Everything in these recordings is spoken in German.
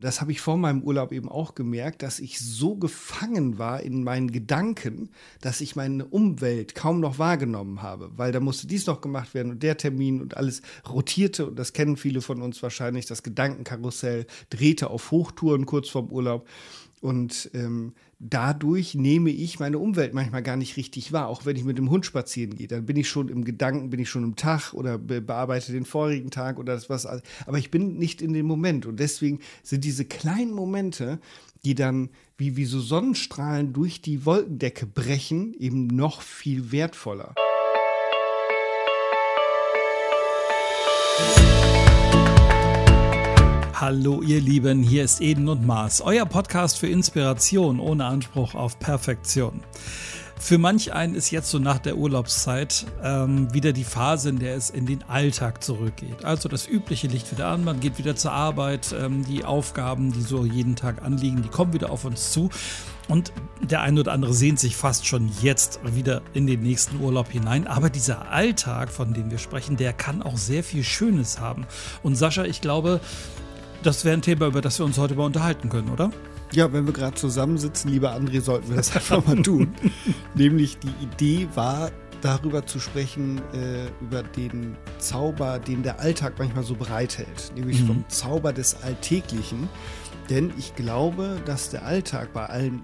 Das habe ich vor meinem Urlaub eben auch gemerkt, dass ich so gefangen war in meinen Gedanken, dass ich meine Umwelt kaum noch wahrgenommen habe, weil da musste dies noch gemacht werden und der Termin und alles rotierte und das kennen viele von uns wahrscheinlich. Das Gedankenkarussell drehte auf Hochtouren kurz vorm Urlaub und ähm, dadurch nehme ich meine Umwelt manchmal gar nicht richtig wahr. Auch wenn ich mit dem Hund spazieren gehe, dann bin ich schon im Gedanken, bin ich schon im Tag oder be bearbeite den vorigen Tag oder das was. Aber ich bin nicht in dem Moment. Und deswegen sind diese kleinen Momente, die dann wie, wie so Sonnenstrahlen durch die Wolkendecke brechen, eben noch viel wertvoller. Hallo ihr Lieben, hier ist Eden und Mars, euer Podcast für Inspiration ohne Anspruch auf Perfektion. Für manch einen ist jetzt so nach der Urlaubszeit ähm, wieder die Phase, in der es in den Alltag zurückgeht. Also das Übliche liegt wieder an, man geht wieder zur Arbeit, ähm, die Aufgaben, die so jeden Tag anliegen, die kommen wieder auf uns zu. Und der eine oder andere sehnt sich fast schon jetzt wieder in den nächsten Urlaub hinein. Aber dieser Alltag, von dem wir sprechen, der kann auch sehr viel Schönes haben. Und Sascha, ich glaube, das wäre ein Thema, über das wir uns heute mal unterhalten können, oder? Ja, wenn wir gerade zusammensitzen, lieber André, sollten wir das einfach mal tun. Nämlich die Idee war, darüber zu sprechen, äh, über den Zauber, den der Alltag manchmal so bereithält. Nämlich mhm. vom Zauber des Alltäglichen. Denn ich glaube, dass der Alltag bei allen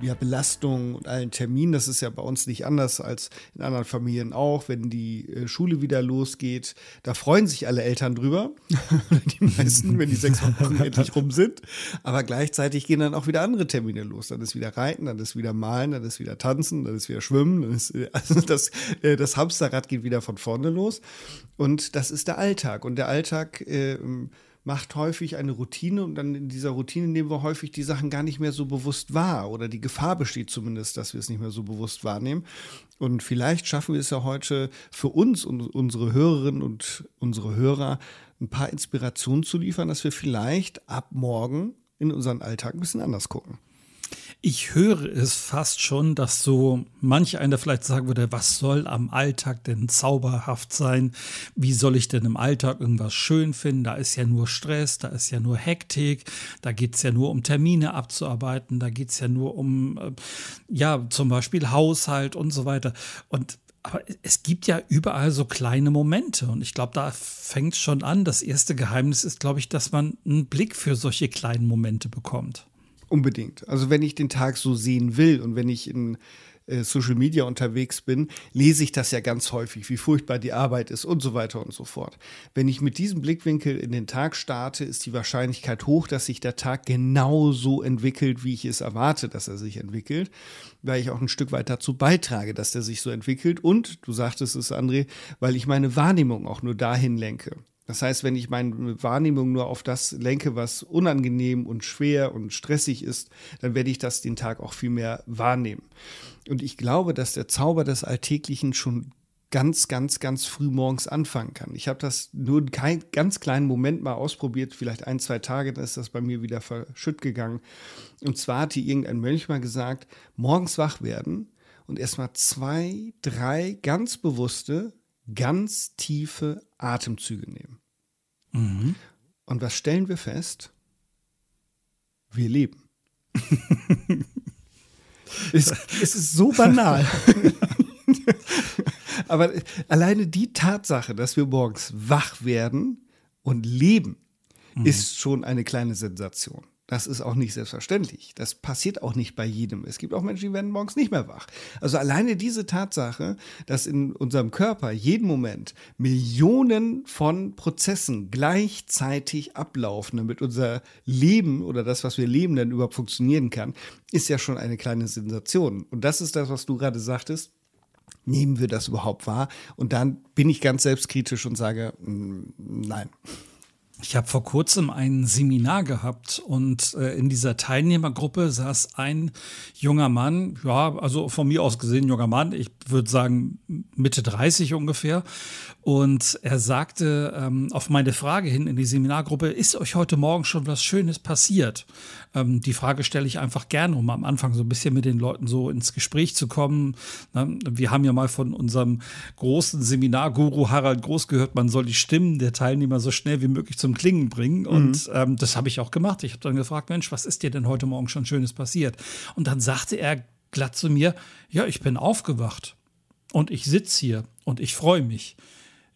ja, Belastungen und allen Terminen. Das ist ja bei uns nicht anders als in anderen Familien auch. Wenn die äh, Schule wieder losgeht, da freuen sich alle Eltern drüber. die meisten, wenn die sechs Wochen endlich rum sind. Aber gleichzeitig gehen dann auch wieder andere Termine los. Dann ist wieder Reiten, dann ist wieder Malen, dann ist wieder Tanzen, dann ist wieder Schwimmen. Dann ist, äh, also das, äh, das Hamsterrad geht wieder von vorne los. Und das ist der Alltag. Und der Alltag äh, macht häufig eine Routine und dann in dieser Routine nehmen wir häufig die Sachen gar nicht mehr so bewusst wahr oder die Gefahr besteht zumindest, dass wir es nicht mehr so bewusst wahrnehmen. Und vielleicht schaffen wir es ja heute für uns und unsere Hörerinnen und unsere Hörer ein paar Inspirationen zu liefern, dass wir vielleicht ab morgen in unseren Alltag ein bisschen anders gucken. Ich höre es fast schon, dass so manch einer vielleicht sagen würde, was soll am Alltag denn zauberhaft sein? Wie soll ich denn im Alltag irgendwas schön finden? Da ist ja nur Stress, da ist ja nur Hektik, da geht es ja nur um Termine abzuarbeiten, da geht es ja nur um, äh, ja, zum Beispiel Haushalt und so weiter. Und aber es gibt ja überall so kleine Momente und ich glaube, da fängt schon an. Das erste Geheimnis ist, glaube ich, dass man einen Blick für solche kleinen Momente bekommt. Unbedingt. Also wenn ich den Tag so sehen will und wenn ich in äh, Social Media unterwegs bin, lese ich das ja ganz häufig, wie furchtbar die Arbeit ist und so weiter und so fort. Wenn ich mit diesem Blickwinkel in den Tag starte, ist die Wahrscheinlichkeit hoch, dass sich der Tag genau so entwickelt, wie ich es erwarte, dass er sich entwickelt, weil ich auch ein Stück weit dazu beitrage, dass der sich so entwickelt und, du sagtest es, André, weil ich meine Wahrnehmung auch nur dahin lenke. Das heißt, wenn ich meine Wahrnehmung nur auf das lenke, was unangenehm und schwer und stressig ist, dann werde ich das den Tag auch viel mehr wahrnehmen. Und ich glaube, dass der Zauber des Alltäglichen schon ganz, ganz, ganz früh morgens anfangen kann. Ich habe das nur einen ganz kleinen Moment mal ausprobiert, vielleicht ein, zwei Tage, dann ist das bei mir wieder verschütt gegangen. Und zwar hatte irgendein Mönch mal gesagt, morgens wach werden und erstmal zwei, drei ganz bewusste, ganz tiefe Atemzüge nehmen. Mhm. Und was stellen wir fest? Wir leben. es, es ist so banal. Aber alleine die Tatsache, dass wir morgens wach werden und leben, mhm. ist schon eine kleine Sensation. Das ist auch nicht selbstverständlich. Das passiert auch nicht bei jedem. Es gibt auch Menschen, die werden morgens nicht mehr wach. Also alleine diese Tatsache, dass in unserem Körper jeden Moment Millionen von Prozessen gleichzeitig ablaufen, damit unser Leben oder das, was wir leben, dann überhaupt funktionieren kann, ist ja schon eine kleine Sensation. Und das ist das, was du gerade sagtest. Nehmen wir das überhaupt wahr? Und dann bin ich ganz selbstkritisch und sage, mm, nein. Ich habe vor kurzem ein Seminar gehabt und äh, in dieser Teilnehmergruppe saß ein junger Mann, ja, also von mir aus gesehen junger Mann. Ich würde sagen Mitte 30 ungefähr. Und er sagte ähm, auf meine Frage hin in die Seminargruppe, ist euch heute Morgen schon was Schönes passiert? Ähm, die Frage stelle ich einfach gerne, um am Anfang so ein bisschen mit den Leuten so ins Gespräch zu kommen. Ne? Wir haben ja mal von unserem großen Seminarguru Harald Groß gehört, man soll die Stimmen der Teilnehmer so schnell wie möglich zum Klingen bringen. Mhm. Und ähm, das habe ich auch gemacht. Ich habe dann gefragt, Mensch, was ist dir denn heute Morgen schon Schönes passiert? Und dann sagte er glatt zu mir, ja, ich bin aufgewacht und ich sitze hier und ich freue mich.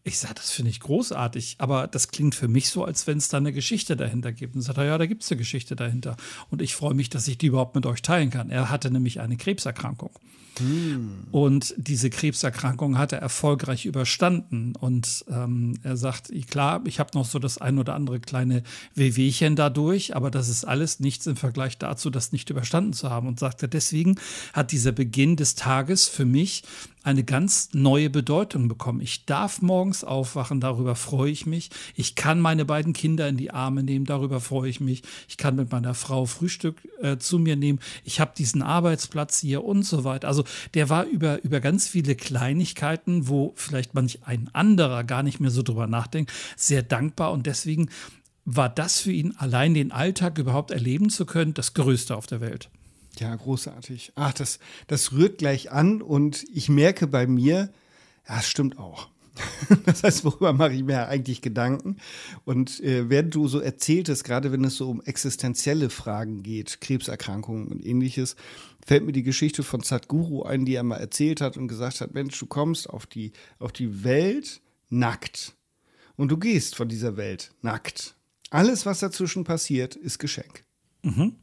Ich sage, das finde ich großartig, aber das klingt für mich so, als wenn es da eine Geschichte dahinter gibt. Und sagt er, ja, da gibt es eine Geschichte dahinter. Und ich freue mich, dass ich die überhaupt mit euch teilen kann. Er hatte nämlich eine Krebserkrankung. Und diese Krebserkrankung hat er erfolgreich überstanden. Und ähm, er sagt, klar, ich habe noch so das ein oder andere kleine Wehwehchen dadurch, aber das ist alles nichts im Vergleich dazu, das nicht überstanden zu haben. Und sagte, deswegen hat dieser Beginn des Tages für mich eine ganz neue Bedeutung bekommen. Ich darf morgens aufwachen, darüber freue ich mich. Ich kann meine beiden Kinder in die Arme nehmen, darüber freue ich mich. Ich kann mit meiner Frau Frühstück äh, zu mir nehmen. Ich habe diesen Arbeitsplatz hier und so weiter. Also der war über, über ganz viele Kleinigkeiten, wo vielleicht manch ein anderer gar nicht mehr so drüber nachdenkt, sehr dankbar und deswegen war das für ihn allein den Alltag überhaupt erleben zu können, das Größte auf der Welt. Ja, großartig. Ach, das, das rührt gleich an und ich merke bei mir, ja, es stimmt auch. Das heißt, worüber mache ich mir eigentlich Gedanken? Und äh, während du so erzähltest, gerade wenn es so um existenzielle Fragen geht, Krebserkrankungen und ähnliches, fällt mir die Geschichte von Sadhguru ein, die er mal erzählt hat und gesagt hat, Mensch, du kommst auf die, auf die Welt nackt. Und du gehst von dieser Welt nackt. Alles, was dazwischen passiert, ist Geschenk. Mhm.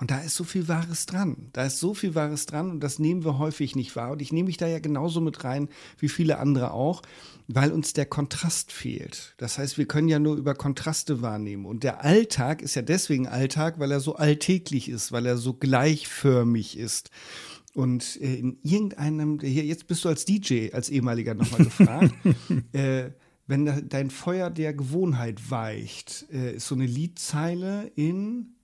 Und da ist so viel Wahres dran. Da ist so viel Wahres dran und das nehmen wir häufig nicht wahr. Und ich nehme mich da ja genauso mit rein wie viele andere auch, weil uns der Kontrast fehlt. Das heißt, wir können ja nur über Kontraste wahrnehmen. Und der Alltag ist ja deswegen Alltag, weil er so alltäglich ist, weil er so gleichförmig ist. Und äh, in irgendeinem, hier, jetzt bist du als DJ, als ehemaliger nochmal gefragt, äh, wenn dein Feuer der Gewohnheit weicht, äh, ist so eine Liedzeile in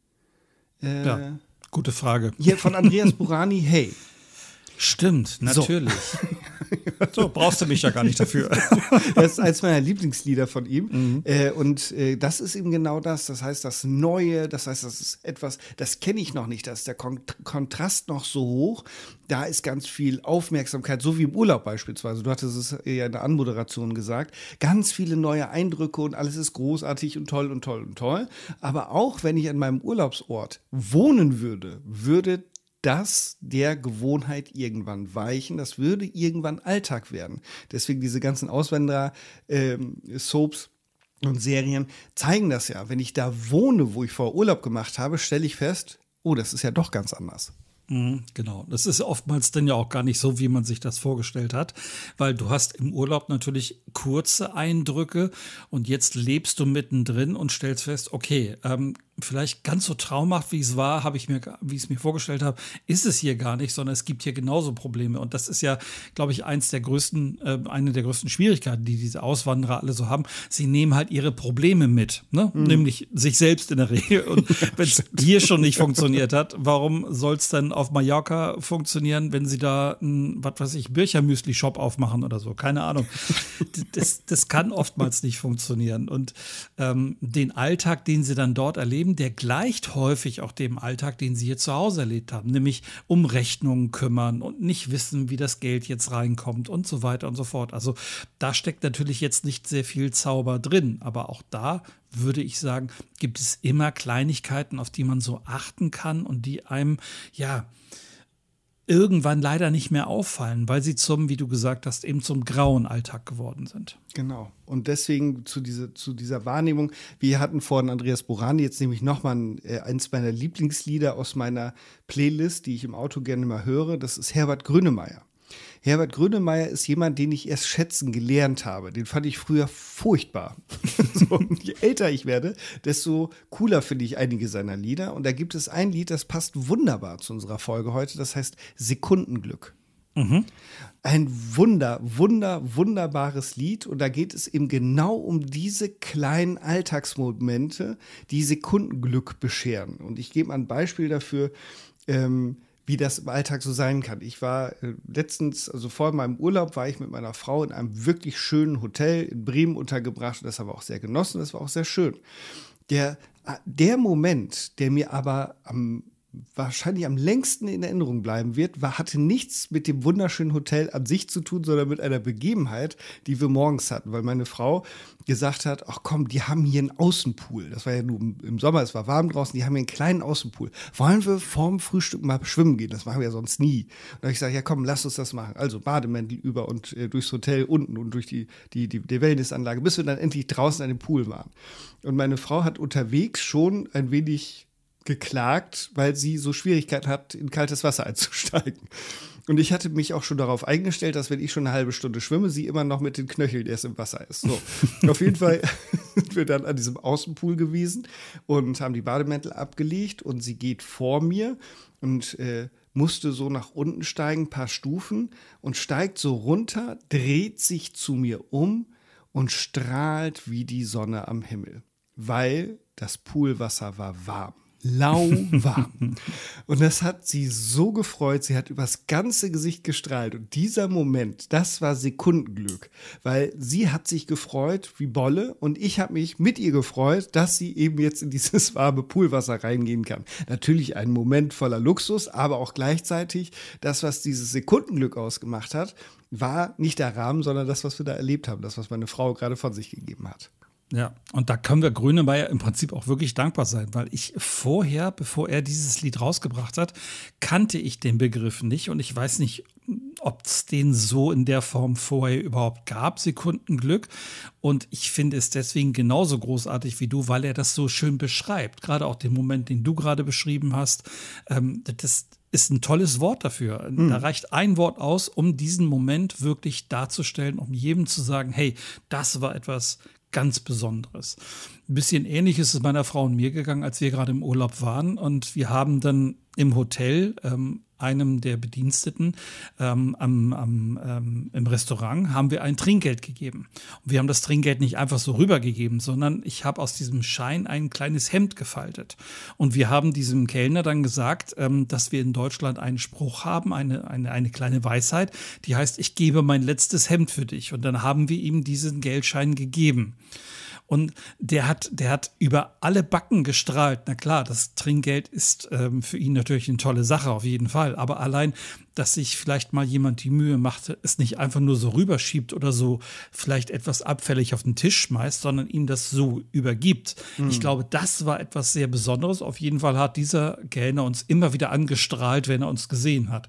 äh, ja, gute Frage. Hier von Andreas Burani, hey. Stimmt, natürlich. So. so. brauchst du mich ja gar nicht dafür. das ist eins meiner Lieblingslieder von ihm. Mhm. Äh, und äh, das ist eben genau das. Das heißt, das Neue, das heißt, das ist etwas, das kenne ich noch nicht. Da ist der Kon Kontrast noch so hoch. Da ist ganz viel Aufmerksamkeit, so wie im Urlaub beispielsweise. Du hattest es ja in der Anmoderation gesagt. Ganz viele neue Eindrücke und alles ist großartig und toll und toll und toll. Aber auch wenn ich an meinem Urlaubsort wohnen würde, würde das der Gewohnheit irgendwann weichen. Das würde irgendwann Alltag werden. Deswegen diese ganzen Auswanderer-Soaps. Ähm, und Serien zeigen das ja. Wenn ich da wohne, wo ich vor Urlaub gemacht habe, stelle ich fest, oh, das ist ja doch ganz anders. Mhm, genau, das ist oftmals dann ja auch gar nicht so, wie man sich das vorgestellt hat, weil du hast im Urlaub natürlich kurze Eindrücke und jetzt lebst du mittendrin und stellst fest, okay, ähm, vielleicht ganz so traumhaft, wie es war, habe ich mir, wie ich es mir vorgestellt habe, ist es hier gar nicht, sondern es gibt hier genauso Probleme. Und das ist ja, glaube ich, eins der größten, äh, eine der größten Schwierigkeiten, die diese Auswanderer alle so haben. Sie nehmen halt ihre Probleme mit, ne? Mhm. nämlich sich selbst in der Regel. Und wenn es hier schon nicht funktioniert hat, warum soll es dann auf Mallorca funktionieren, wenn sie da ein, was weiß ich, Birchermüsli-Shop aufmachen oder so? Keine Ahnung. Das, das kann oftmals nicht funktionieren. Und ähm, den Alltag, den sie dann dort erleben, Leben, der gleicht häufig auch dem Alltag, den sie hier zu Hause erlebt haben, nämlich um Rechnungen kümmern und nicht wissen, wie das Geld jetzt reinkommt und so weiter und so fort. Also da steckt natürlich jetzt nicht sehr viel Zauber drin, aber auch da würde ich sagen, gibt es immer Kleinigkeiten, auf die man so achten kann und die einem, ja, irgendwann leider nicht mehr auffallen, weil sie zum, wie du gesagt hast, eben zum grauen Alltag geworden sind. Genau. Und deswegen zu, diese, zu dieser Wahrnehmung, wir hatten vorhin Andreas Borani, jetzt nehme ich nochmal äh, eins meiner Lieblingslieder aus meiner Playlist, die ich im Auto gerne mal höre, das ist Herbert Grönemeyer. Herbert Grönemeyer ist jemand, den ich erst schätzen gelernt habe. Den fand ich früher furchtbar. so, je älter ich werde, desto cooler finde ich einige seiner Lieder. Und da gibt es ein Lied, das passt wunderbar zu unserer Folge heute. Das heißt Sekundenglück. Mhm. Ein wunder, wunder, wunderbares Lied. Und da geht es eben genau um diese kleinen Alltagsmomente, die Sekundenglück bescheren. Und ich gebe ein Beispiel dafür. Ähm, wie das im Alltag so sein kann. Ich war äh, letztens, also vor meinem Urlaub, war ich mit meiner Frau in einem wirklich schönen Hotel in Bremen untergebracht und das haben wir auch sehr genossen, das war auch sehr schön. Der, äh, der Moment, der mir aber am wahrscheinlich am längsten in Erinnerung bleiben wird, war, hatte nichts mit dem wunderschönen Hotel an sich zu tun, sondern mit einer Begebenheit, die wir morgens hatten, weil meine Frau gesagt hat, ach komm, die haben hier einen Außenpool. Das war ja nur im Sommer, es war warm draußen, die haben hier einen kleinen Außenpool. Wollen wir vorm Frühstück mal schwimmen gehen? Das machen wir ja sonst nie. Und da habe ich gesagt, ja komm, lass uns das machen. Also Bademäntel über und äh, durchs Hotel unten und durch die, die, die, die Wellnessanlage, bis wir dann endlich draußen an dem Pool waren. Und meine Frau hat unterwegs schon ein wenig geklagt, weil sie so Schwierigkeiten hat, in kaltes Wasser einzusteigen. Und ich hatte mich auch schon darauf eingestellt, dass wenn ich schon eine halbe Stunde schwimme, sie immer noch mit den Knöcheln erst im Wasser ist. So, auf jeden Fall sind wir dann an diesem Außenpool gewesen und haben die Bademäntel abgelegt und sie geht vor mir und äh, musste so nach unten steigen, ein paar Stufen und steigt so runter, dreht sich zu mir um und strahlt wie die Sonne am Himmel, weil das Poolwasser war warm lauwarm. und das hat sie so gefreut. Sie hat übers ganze Gesicht gestrahlt. Und dieser Moment, das war Sekundenglück, weil sie hat sich gefreut wie Bolle und ich habe mich mit ihr gefreut, dass sie eben jetzt in dieses warme Poolwasser reingehen kann. Natürlich ein Moment voller Luxus, aber auch gleichzeitig das, was dieses Sekundenglück ausgemacht hat, war nicht der Rahmen, sondern das, was wir da erlebt haben, das, was meine Frau gerade von sich gegeben hat. Ja, und da können wir Grünemeyer im Prinzip auch wirklich dankbar sein, weil ich vorher, bevor er dieses Lied rausgebracht hat, kannte ich den Begriff nicht und ich weiß nicht, ob es den so in der Form vorher überhaupt gab, Sekundenglück. Und ich finde es deswegen genauso großartig wie du, weil er das so schön beschreibt. Gerade auch den Moment, den du gerade beschrieben hast. Ähm, das ist ein tolles Wort dafür. Mhm. Da reicht ein Wort aus, um diesen Moment wirklich darzustellen, um jedem zu sagen, hey, das war etwas ganz Besonderes. Ein bisschen ähnlich ist es meiner Frau und mir gegangen, als wir gerade im Urlaub waren. Und wir haben dann im Hotel ähm, einem der Bediensteten ähm, am, am, ähm, im Restaurant haben wir ein Trinkgeld gegeben. Und wir haben das Trinkgeld nicht einfach so rübergegeben, sondern ich habe aus diesem Schein ein kleines Hemd gefaltet. Und wir haben diesem Kellner dann gesagt, ähm, dass wir in Deutschland einen Spruch haben, eine, eine, eine kleine Weisheit, die heißt, ich gebe mein letztes Hemd für dich. Und dann haben wir ihm diesen Geldschein gegeben. Und der hat, der hat über alle Backen gestrahlt. Na klar, das Trinkgeld ist ähm, für ihn natürlich eine tolle Sache, auf jeden Fall. Aber allein, dass sich vielleicht mal jemand die Mühe macht, es nicht einfach nur so rüberschiebt oder so vielleicht etwas abfällig auf den Tisch schmeißt, sondern ihm das so übergibt. Mhm. Ich glaube, das war etwas sehr Besonderes. Auf jeden Fall hat dieser Kellner uns immer wieder angestrahlt, wenn er uns gesehen hat.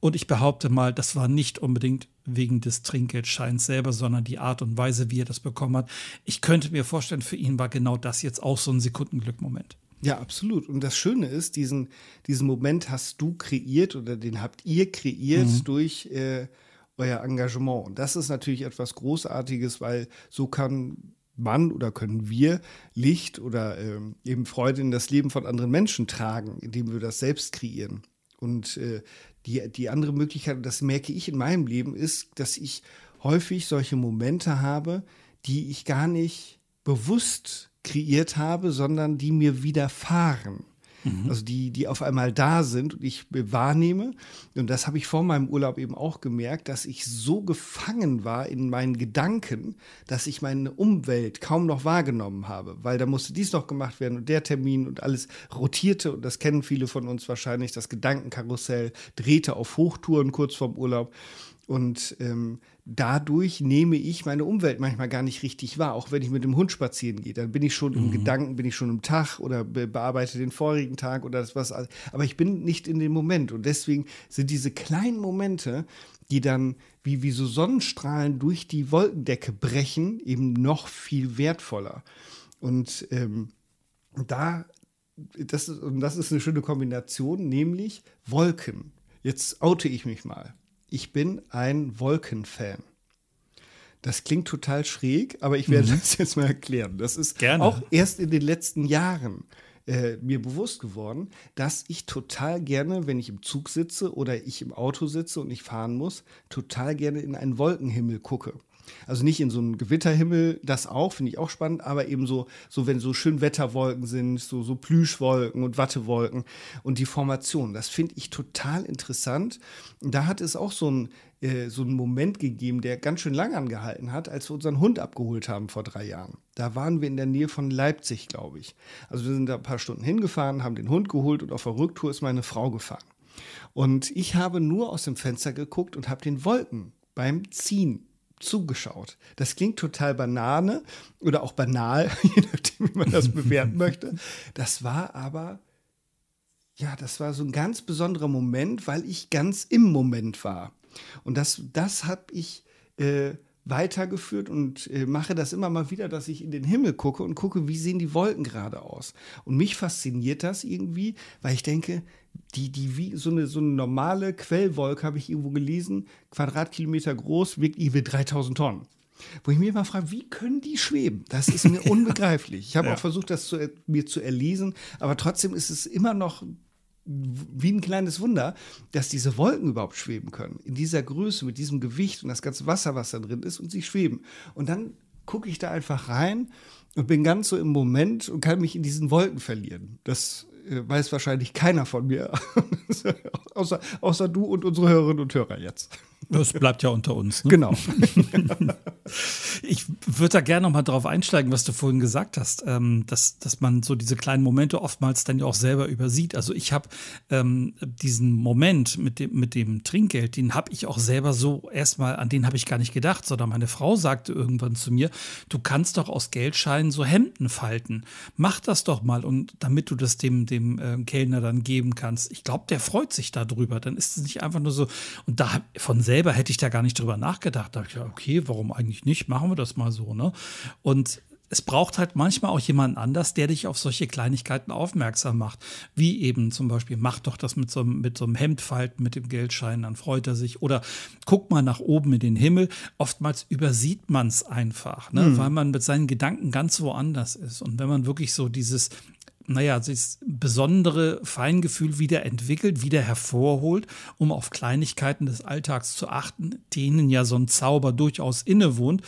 Und ich behaupte mal, das war nicht unbedingt wegen des Trinkgeldscheins selber, sondern die Art und Weise, wie er das bekommen hat. Ich könnte mir vorstellen, für ihn war genau das jetzt auch so ein Sekundenglückmoment. Ja, absolut. Und das Schöne ist, diesen, diesen Moment hast du kreiert oder den habt ihr kreiert mhm. durch äh, euer Engagement. Und das ist natürlich etwas Großartiges, weil so kann man oder können wir Licht oder äh, eben Freude in das Leben von anderen Menschen tragen, indem wir das selbst kreieren. Und äh, die, die andere Möglichkeit, das merke ich in meinem Leben, ist, dass ich häufig solche Momente habe, die ich gar nicht bewusst kreiert habe, sondern die mir widerfahren. Mhm. Also die, die auf einmal da sind und ich wahrnehme. Und das habe ich vor meinem Urlaub eben auch gemerkt, dass ich so gefangen war in meinen Gedanken, dass ich meine Umwelt kaum noch wahrgenommen habe, weil da musste dies noch gemacht werden und der Termin und alles rotierte und das kennen viele von uns wahrscheinlich. Das Gedankenkarussell drehte auf Hochtouren kurz vorm Urlaub. Und ähm, dadurch nehme ich meine Umwelt manchmal gar nicht richtig wahr. Auch wenn ich mit dem Hund spazieren gehe, dann bin ich schon mhm. im Gedanken, bin ich schon im Tag oder be bearbeite den vorigen Tag oder das was. Aber ich bin nicht in dem Moment. Und deswegen sind diese kleinen Momente, die dann wie, wie so Sonnenstrahlen durch die Wolkendecke brechen, eben noch viel wertvoller. Und ähm, da, das, und das ist eine schöne Kombination, nämlich Wolken. Jetzt oute ich mich mal ich bin ein Wolkenfan. Das klingt total schräg, aber ich werde mhm. das jetzt mal erklären. Das ist Gerne. auch erst in den letzten Jahren äh, mir bewusst geworden, dass ich total gerne, wenn ich im Zug sitze oder ich im Auto sitze und ich fahren muss, total gerne in einen Wolkenhimmel gucke. Also nicht in so einem Gewitterhimmel, das auch, finde ich auch spannend, aber eben so, so wenn so schön Wetterwolken sind, so, so Plüschwolken und Wattewolken und die Formation, das finde ich total interessant. Da hat es auch so ein äh, so einen Moment gegeben, der ganz schön lang angehalten hat, als wir unseren Hund abgeholt haben vor drei Jahren. Da waren wir in der Nähe von Leipzig, glaube ich. Also wir sind da ein paar Stunden hingefahren, haben den Hund geholt und auf der Rücktour ist meine Frau gefahren. Und ich habe nur aus dem Fenster geguckt und habe den Wolken beim Ziehen zugeschaut. Das klingt total banane oder auch banal, je nachdem, wie man das bewerten möchte. Das war aber, ja, das war so ein ganz besonderer Moment, weil ich ganz im Moment war. Und das, das habe ich äh, weitergeführt und äh, mache das immer mal wieder, dass ich in den Himmel gucke und gucke, wie sehen die Wolken gerade aus. Und mich fasziniert das irgendwie, weil ich denke, die, die wie so eine, so eine normale Quellwolke, habe ich irgendwo gelesen, Quadratkilometer groß, wiegt irgendwie 3000 Tonnen. Wo ich mir immer frage, wie können die schweben? Das ist mir unbegreiflich. Ich habe ja. auch versucht, das zu, mir zu erlesen, aber trotzdem ist es immer noch wie ein kleines Wunder, dass diese Wolken überhaupt schweben können. In dieser Größe, mit diesem Gewicht und das ganze Wasser, was da drin ist, und sie schweben. Und dann gucke ich da einfach rein und bin ganz so im Moment und kann mich in diesen Wolken verlieren. Das äh, weiß wahrscheinlich keiner von mir, außer, außer du und unsere Hörerinnen und Hörer jetzt. Das bleibt ja unter uns. Ne? Genau. ich würde da gerne noch mal drauf einsteigen, was du vorhin gesagt hast, ähm, dass, dass man so diese kleinen Momente oftmals dann ja auch selber übersieht. Also ich habe ähm, diesen Moment mit dem, mit dem Trinkgeld, den habe ich auch selber so erstmal, an den habe ich gar nicht gedacht, sondern meine Frau sagte irgendwann zu mir, du kannst doch aus Geldscheinen so Hemden falten. Mach das doch mal und damit du das dem, dem äh, Kellner dann geben kannst. Ich glaube, der freut sich darüber. Dann ist es nicht einfach nur so, und da von selber selber hätte ich da gar nicht drüber nachgedacht. Da habe ich gedacht, okay, warum eigentlich nicht? Machen wir das mal so, ne? Und es braucht halt manchmal auch jemanden anders, der dich auf solche Kleinigkeiten aufmerksam macht. Wie eben zum Beispiel, mach doch das mit so, mit so einem Hemdfalten, mit dem Geldschein, dann freut er sich. Oder guck mal nach oben in den Himmel. Oftmals übersieht man es einfach, ne? Mhm. weil man mit seinen Gedanken ganz woanders ist. Und wenn man wirklich so dieses naja, das besondere Feingefühl wieder entwickelt, wieder hervorholt, um auf Kleinigkeiten des Alltags zu achten, denen ja so ein Zauber durchaus innewohnt.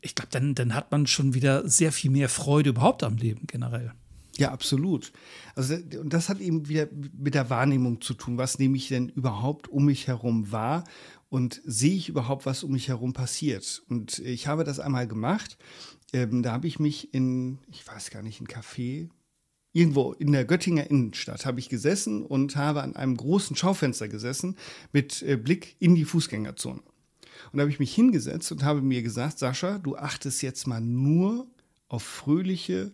Ich glaube, dann, dann hat man schon wieder sehr viel mehr Freude überhaupt am Leben generell. Ja, absolut. Also, und das hat eben wieder mit der Wahrnehmung zu tun. Was nehme ich denn überhaupt um mich herum wahr? Und sehe ich überhaupt, was um mich herum passiert? Und ich habe das einmal gemacht. Ähm, da habe ich mich in, ich weiß gar nicht, ein Café irgendwo in der Göttinger Innenstadt habe ich gesessen und habe an einem großen Schaufenster gesessen mit äh, Blick in die Fußgängerzone. Und da habe ich mich hingesetzt und habe mir gesagt, Sascha, du achtest jetzt mal nur auf fröhliche,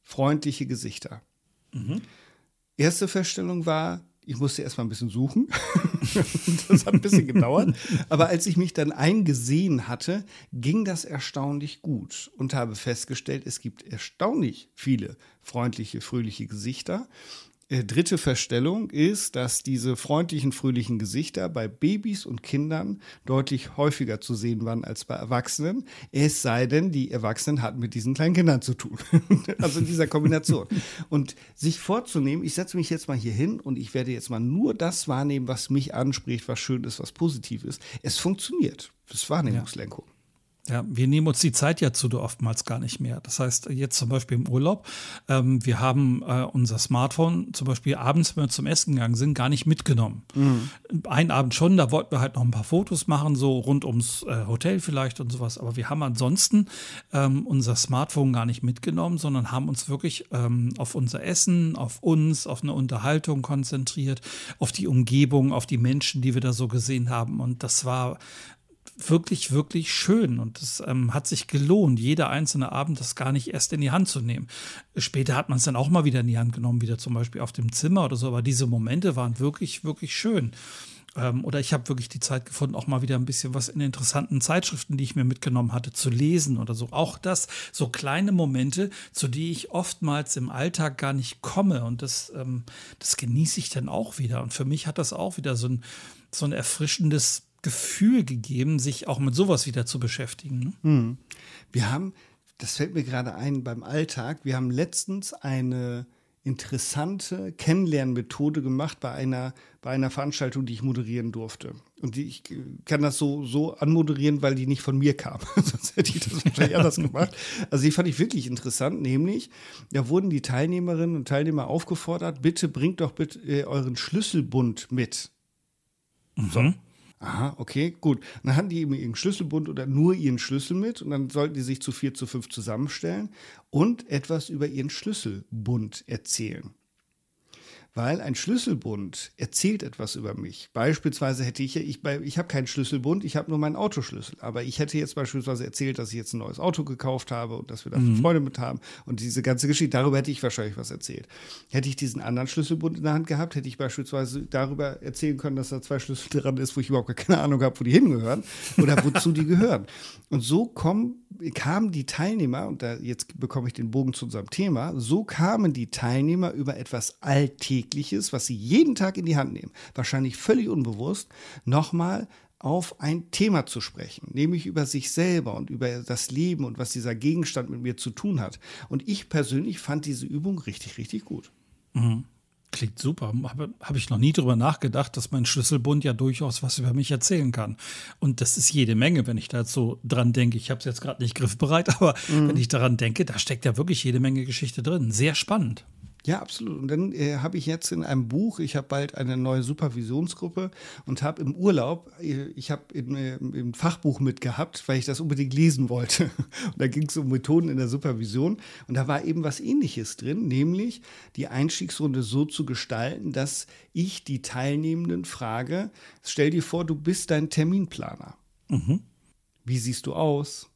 freundliche Gesichter. Mhm. Erste Feststellung war, ich musste erst mal ein bisschen suchen. das hat ein bisschen gedauert. Aber als ich mich dann eingesehen hatte, ging das erstaunlich gut und habe festgestellt, es gibt erstaunlich viele freundliche, fröhliche Gesichter. Äh, dritte Verstellung ist, dass diese freundlichen, fröhlichen Gesichter bei Babys und Kindern deutlich häufiger zu sehen waren als bei Erwachsenen. Es sei denn, die Erwachsenen hatten mit diesen kleinen Kindern zu tun. also in dieser Kombination. Und sich vorzunehmen, ich setze mich jetzt mal hier hin und ich werde jetzt mal nur das wahrnehmen, was mich anspricht, was schön ist, was positiv ist. Es funktioniert. Das Wahrnehmungslenkung. Ja. Ja, wir nehmen uns die Zeit ja zu oftmals gar nicht mehr. Das heißt, jetzt zum Beispiel im Urlaub, ähm, wir haben äh, unser Smartphone zum Beispiel abends, wenn wir zum Essen gegangen sind, gar nicht mitgenommen. Mhm. Ein Abend schon, da wollten wir halt noch ein paar Fotos machen, so rund ums äh, Hotel vielleicht und sowas. Aber wir haben ansonsten ähm, unser Smartphone gar nicht mitgenommen, sondern haben uns wirklich ähm, auf unser Essen, auf uns, auf eine Unterhaltung konzentriert, auf die Umgebung, auf die Menschen, die wir da so gesehen haben. Und das war wirklich, wirklich schön und es ähm, hat sich gelohnt, jeder einzelne Abend das gar nicht erst in die Hand zu nehmen. Später hat man es dann auch mal wieder in die Hand genommen, wieder zum Beispiel auf dem Zimmer oder so, aber diese Momente waren wirklich, wirklich schön. Ähm, oder ich habe wirklich die Zeit gefunden, auch mal wieder ein bisschen was in interessanten Zeitschriften, die ich mir mitgenommen hatte, zu lesen oder so. Auch das, so kleine Momente, zu denen ich oftmals im Alltag gar nicht komme und das, ähm, das genieße ich dann auch wieder. Und für mich hat das auch wieder so ein, so ein erfrischendes Gefühl gegeben, sich auch mit sowas wieder zu beschäftigen. Ne? Hm. Wir haben, das fällt mir gerade ein beim Alltag, wir haben letztens eine interessante Kennenlernmethode gemacht bei einer, bei einer Veranstaltung, die ich moderieren durfte. Und die, ich kann das so, so anmoderieren, weil die nicht von mir kam. Sonst hätte ich das wahrscheinlich anders gemacht. Also die fand ich wirklich interessant, nämlich, da wurden die Teilnehmerinnen und Teilnehmer aufgefordert, bitte bringt doch bitte äh, euren Schlüsselbund mit. Mhm. So. Aha, okay, gut. Dann hatten die eben ihren Schlüsselbund oder nur ihren Schlüssel mit und dann sollten die sich zu vier, zu fünf zusammenstellen und etwas über ihren Schlüsselbund erzählen weil ein Schlüsselbund erzählt etwas über mich. Beispielsweise hätte ich, ich, ich habe keinen Schlüsselbund, ich habe nur meinen Autoschlüssel. Aber ich hätte jetzt beispielsweise erzählt, dass ich jetzt ein neues Auto gekauft habe und dass wir da mhm. Freude mit haben und diese ganze Geschichte, darüber hätte ich wahrscheinlich was erzählt. Hätte ich diesen anderen Schlüsselbund in der Hand gehabt, hätte ich beispielsweise darüber erzählen können, dass da zwei Schlüssel dran ist, wo ich überhaupt keine Ahnung habe, wo die hingehören oder wozu die gehören. Und so kommen kamen die Teilnehmer, und da jetzt bekomme ich den Bogen zu unserem Thema, so kamen die Teilnehmer über etwas Alltägliches, was sie jeden Tag in die Hand nehmen, wahrscheinlich völlig unbewusst, nochmal auf ein Thema zu sprechen, nämlich über sich selber und über das Leben und was dieser Gegenstand mit mir zu tun hat. Und ich persönlich fand diese Übung richtig, richtig gut. Mhm. Klingt super. Habe hab ich noch nie drüber nachgedacht, dass mein Schlüsselbund ja durchaus was über mich erzählen kann. Und das ist jede Menge, wenn ich da so dran denke. Ich habe es jetzt gerade nicht griffbereit, aber mhm. wenn ich daran denke, da steckt ja wirklich jede Menge Geschichte drin. Sehr spannend. Ja, absolut. Und dann äh, habe ich jetzt in einem Buch, ich habe bald eine neue Supervisionsgruppe und habe im Urlaub, äh, ich habe im, äh, im Fachbuch mitgehabt, weil ich das unbedingt lesen wollte. Und da ging es um Methoden in der Supervision. Und da war eben was Ähnliches drin, nämlich die Einstiegsrunde so zu gestalten, dass ich die Teilnehmenden frage, stell dir vor, du bist dein Terminplaner. Mhm. Wie siehst du aus?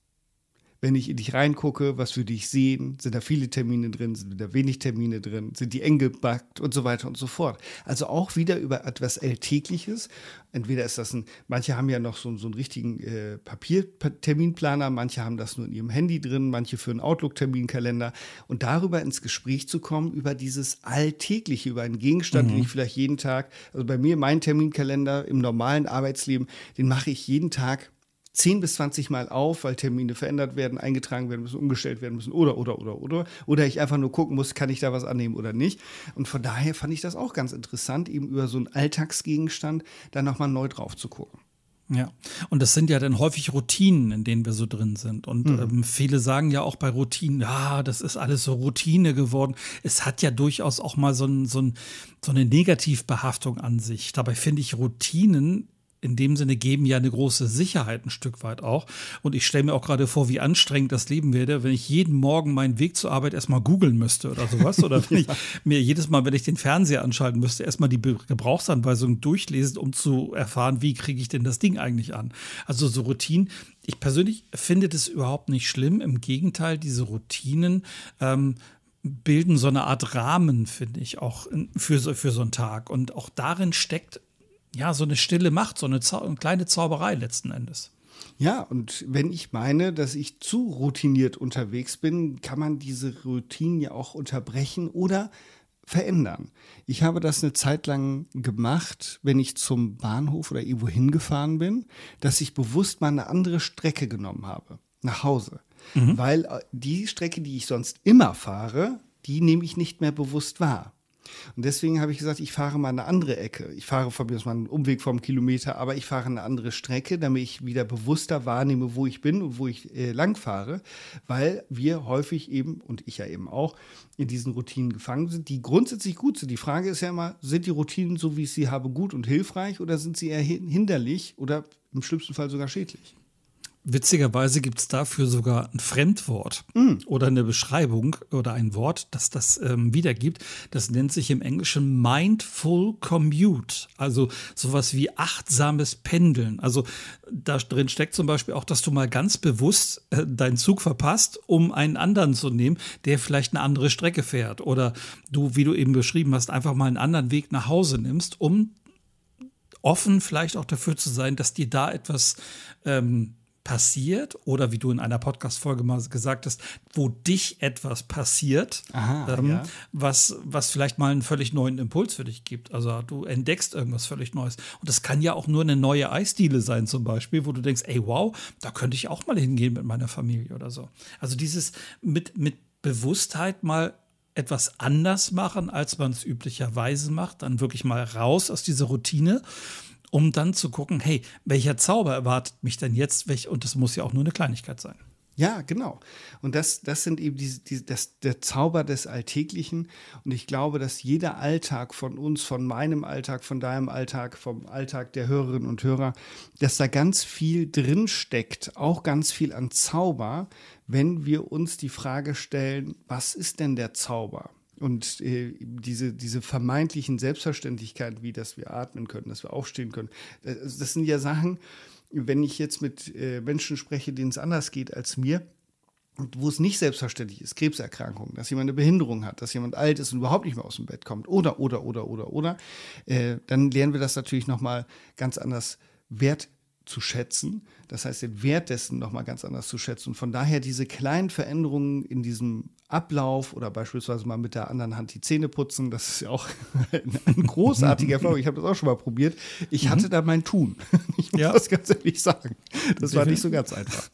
Wenn ich in dich reingucke, was würde ich sehen? Sind da viele Termine drin? Sind da wenig Termine drin? Sind die eng gebackt und so weiter und so fort? Also auch wieder über etwas Alltägliches. Entweder ist das ein, manche haben ja noch so, so einen richtigen äh, Papierterminplaner, manche haben das nur in ihrem Handy drin, manche für einen Outlook-Terminkalender. Und darüber ins Gespräch zu kommen, über dieses Alltägliche, über einen Gegenstand, mhm. den ich vielleicht jeden Tag, also bei mir, mein Terminkalender im normalen Arbeitsleben, den mache ich jeden Tag 10 bis 20 Mal auf, weil Termine verändert werden, eingetragen werden müssen, umgestellt werden müssen oder, oder, oder, oder. Oder ich einfach nur gucken muss, kann ich da was annehmen oder nicht. Und von daher fand ich das auch ganz interessant, eben über so einen Alltagsgegenstand da nochmal neu drauf zu gucken. Ja, und das sind ja dann häufig Routinen, in denen wir so drin sind. Und mhm. ähm, viele sagen ja auch bei Routinen, ja, das ist alles so Routine geworden. Es hat ja durchaus auch mal so, ein, so, ein, so eine Negativbehaftung an sich. Dabei finde ich Routinen in dem Sinne geben ja eine große Sicherheit ein Stück weit auch. Und ich stelle mir auch gerade vor, wie anstrengend das Leben wäre, wenn ich jeden Morgen meinen Weg zur Arbeit erstmal googeln müsste oder sowas. Oder wenn ich mir jedes Mal, wenn ich den Fernseher anschalten müsste, erstmal die Gebrauchsanweisung durchlesen, um zu erfahren, wie kriege ich denn das Ding eigentlich an. Also so Routinen. Ich persönlich finde das überhaupt nicht schlimm. Im Gegenteil, diese Routinen ähm, bilden so eine Art Rahmen, finde ich, auch für so, für so einen Tag. Und auch darin steckt ja, so eine stille Macht, so eine, eine kleine Zauberei letzten Endes. Ja, und wenn ich meine, dass ich zu routiniert unterwegs bin, kann man diese Routinen ja auch unterbrechen oder verändern. Ich habe das eine Zeit lang gemacht, wenn ich zum Bahnhof oder irgendwo hingefahren bin, dass ich bewusst mal eine andere Strecke genommen habe, nach Hause. Mhm. Weil äh, die Strecke, die ich sonst immer fahre, die nehme ich nicht mehr bewusst wahr. Und deswegen habe ich gesagt, ich fahre mal eine andere Ecke. Ich fahre von mir aus mal einen Umweg vom Kilometer, aber ich fahre eine andere Strecke, damit ich wieder bewusster wahrnehme, wo ich bin und wo ich äh, lang fahre, weil wir häufig eben, und ich ja eben auch, in diesen Routinen gefangen sind, die grundsätzlich gut sind. Die Frage ist ja immer, sind die Routinen, so wie ich sie habe, gut und hilfreich oder sind sie eher hinderlich oder im schlimmsten Fall sogar schädlich? Witzigerweise gibt es dafür sogar ein Fremdwort mm. oder eine Beschreibung oder ein Wort, das das ähm, wiedergibt. Das nennt sich im Englischen Mindful Commute, also sowas wie achtsames Pendeln. Also da drin steckt zum Beispiel auch, dass du mal ganz bewusst äh, deinen Zug verpasst, um einen anderen zu nehmen, der vielleicht eine andere Strecke fährt. Oder du, wie du eben beschrieben hast, einfach mal einen anderen Weg nach Hause nimmst, um offen vielleicht auch dafür zu sein, dass dir da etwas ähm, passiert oder wie du in einer Podcast-Folge mal gesagt hast, wo dich etwas passiert, Aha, ähm, ja. was, was vielleicht mal einen völlig neuen Impuls für dich gibt. Also du entdeckst irgendwas völlig Neues. Und das kann ja auch nur eine neue Eisdiele sein zum Beispiel, wo du denkst, ey wow, da könnte ich auch mal hingehen mit meiner Familie oder so. Also dieses mit, mit Bewusstheit mal etwas anders machen, als man es üblicherweise macht, dann wirklich mal raus aus dieser Routine um dann zu gucken, hey, welcher Zauber erwartet mich denn jetzt? und das muss ja auch nur eine Kleinigkeit sein. Ja, genau. Und das, das sind eben die, die, das, der Zauber des Alltäglichen. Und ich glaube, dass jeder Alltag von uns, von meinem Alltag, von deinem Alltag, vom Alltag der Hörerinnen und Hörer, dass da ganz viel drin steckt, auch ganz viel an Zauber, wenn wir uns die Frage stellen, was ist denn der Zauber? Und äh, diese, diese vermeintlichen Selbstverständlichkeiten, wie dass wir atmen können, dass wir aufstehen können, das, das sind ja Sachen, wenn ich jetzt mit äh, Menschen spreche, denen es anders geht als mir, wo es nicht selbstverständlich ist, Krebserkrankungen, dass jemand eine Behinderung hat, dass jemand alt ist und überhaupt nicht mehr aus dem Bett kommt, oder, oder, oder, oder, oder, äh, dann lernen wir das natürlich nochmal ganz anders wertzuschätzen. Das heißt, den Wert dessen nochmal ganz anders zu schätzen. Und von daher diese kleinen Veränderungen in diesem Ablauf oder beispielsweise mal mit der anderen Hand die Zähne putzen, das ist ja auch ein großartiger Erfahrung. Ich habe das auch schon mal probiert. Ich mhm. hatte da mein Tun. Ich muss ja. das ganz ehrlich sagen. Das war nicht so ganz einfach.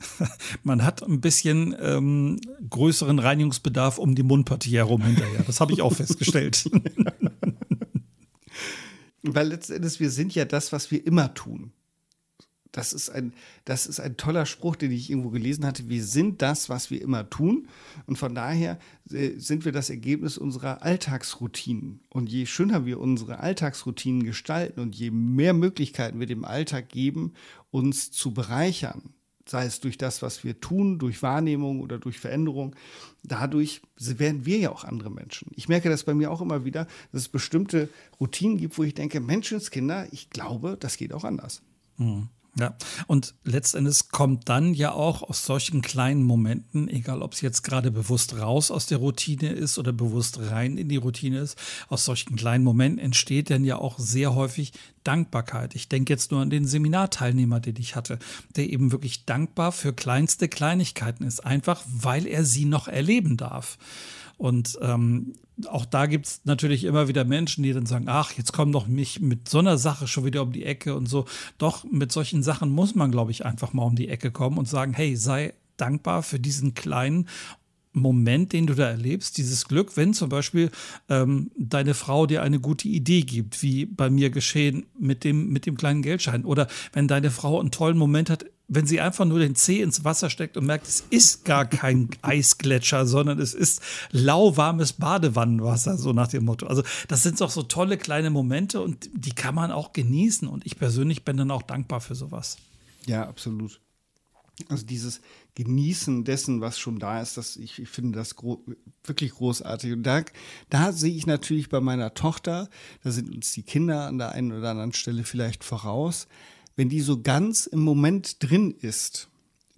Man hat ein bisschen ähm, größeren Reinigungsbedarf um die Mundpartie herum hinterher. Das habe ich auch festgestellt. Weil letztendlich, wir sind ja das, was wir immer tun das ist ein, das ist ein toller Spruch, den ich irgendwo gelesen hatte. Wir sind das, was wir immer tun. Und von daher äh, sind wir das Ergebnis unserer Alltagsroutinen. Und je schöner wir unsere Alltagsroutinen gestalten und je mehr Möglichkeiten wir dem Alltag geben, uns zu bereichern, sei es durch das, was wir tun, durch Wahrnehmung oder durch Veränderung, dadurch werden wir ja auch andere Menschen. Ich merke das bei mir auch immer wieder, dass es bestimmte Routinen gibt, wo ich denke, Menschenskinder, ich glaube, das geht auch anders. Mhm. Ja, und letztendlich kommt dann ja auch aus solchen kleinen Momenten, egal ob es jetzt gerade bewusst raus aus der Routine ist oder bewusst rein in die Routine ist, aus solchen kleinen Momenten entsteht dann ja auch sehr häufig Dankbarkeit. Ich denke jetzt nur an den Seminarteilnehmer, den ich hatte, der eben wirklich dankbar für kleinste Kleinigkeiten ist, einfach weil er sie noch erleben darf. Und ähm, auch da gibt es natürlich immer wieder Menschen, die dann sagen, ach, jetzt komm doch mich mit so einer Sache schon wieder um die Ecke und so. Doch, mit solchen Sachen muss man, glaube ich, einfach mal um die Ecke kommen und sagen, hey, sei dankbar für diesen kleinen Moment, den du da erlebst, dieses Glück, wenn zum Beispiel ähm, deine Frau dir eine gute Idee gibt, wie bei mir geschehen mit dem, mit dem kleinen Geldschein, oder wenn deine Frau einen tollen Moment hat, wenn sie einfach nur den Zeh ins Wasser steckt und merkt, es ist gar kein Eisgletscher, sondern es ist lauwarmes Badewannenwasser, so nach dem Motto. Also das sind doch so tolle kleine Momente und die kann man auch genießen. Und ich persönlich bin dann auch dankbar für sowas. Ja, absolut. Also dieses Genießen dessen, was schon da ist, das, ich, ich finde das gro wirklich großartig. Und da, da sehe ich natürlich bei meiner Tochter, da sind uns die Kinder an der einen oder anderen Stelle vielleicht voraus, wenn die so ganz im Moment drin ist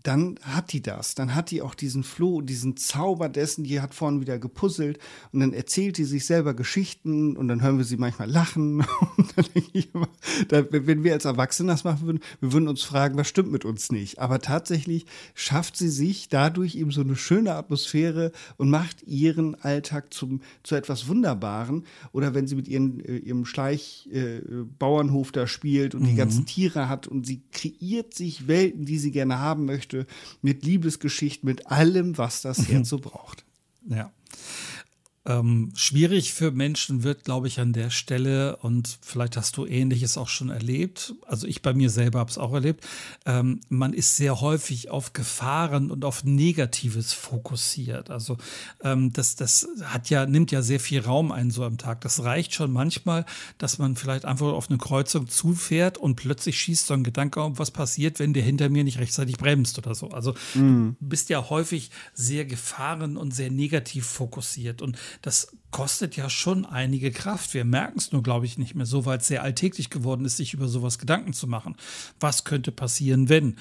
dann hat die das. Dann hat die auch diesen Floh, diesen Zauber dessen, die hat vorhin wieder gepuzzelt und dann erzählt die sich selber Geschichten und dann hören wir sie manchmal lachen. Und dann denke ich immer, da, wenn wir als Erwachsene das machen würden, wir würden uns fragen, was stimmt mit uns nicht. Aber tatsächlich schafft sie sich dadurch eben so eine schöne Atmosphäre und macht ihren Alltag zum, zu etwas Wunderbaren. Oder wenn sie mit ihren, äh, ihrem Schleichbauernhof äh, da spielt und mhm. die ganzen Tiere hat und sie kreiert sich Welten, die sie gerne haben möchte Geschichte, mit Liebesgeschichten, mit allem, was das Herz so braucht. Ja. Ähm, schwierig für Menschen wird, glaube ich, an der Stelle, und vielleicht hast du Ähnliches auch schon erlebt, also ich bei mir selber habe es auch erlebt, ähm, man ist sehr häufig auf Gefahren und auf Negatives fokussiert. Also ähm, das, das hat ja, nimmt ja sehr viel Raum ein so am Tag. Das reicht schon manchmal, dass man vielleicht einfach auf eine Kreuzung zufährt und plötzlich schießt so ein Gedanke um, was passiert, wenn der hinter mir nicht rechtzeitig bremst oder so. Also mhm. du bist ja häufig sehr gefahren und sehr negativ fokussiert. Und das kostet ja schon einige Kraft. Wir merken es nur, glaube ich, nicht mehr so, weil es sehr alltäglich geworden ist, sich über sowas Gedanken zu machen. Was könnte passieren, wenn?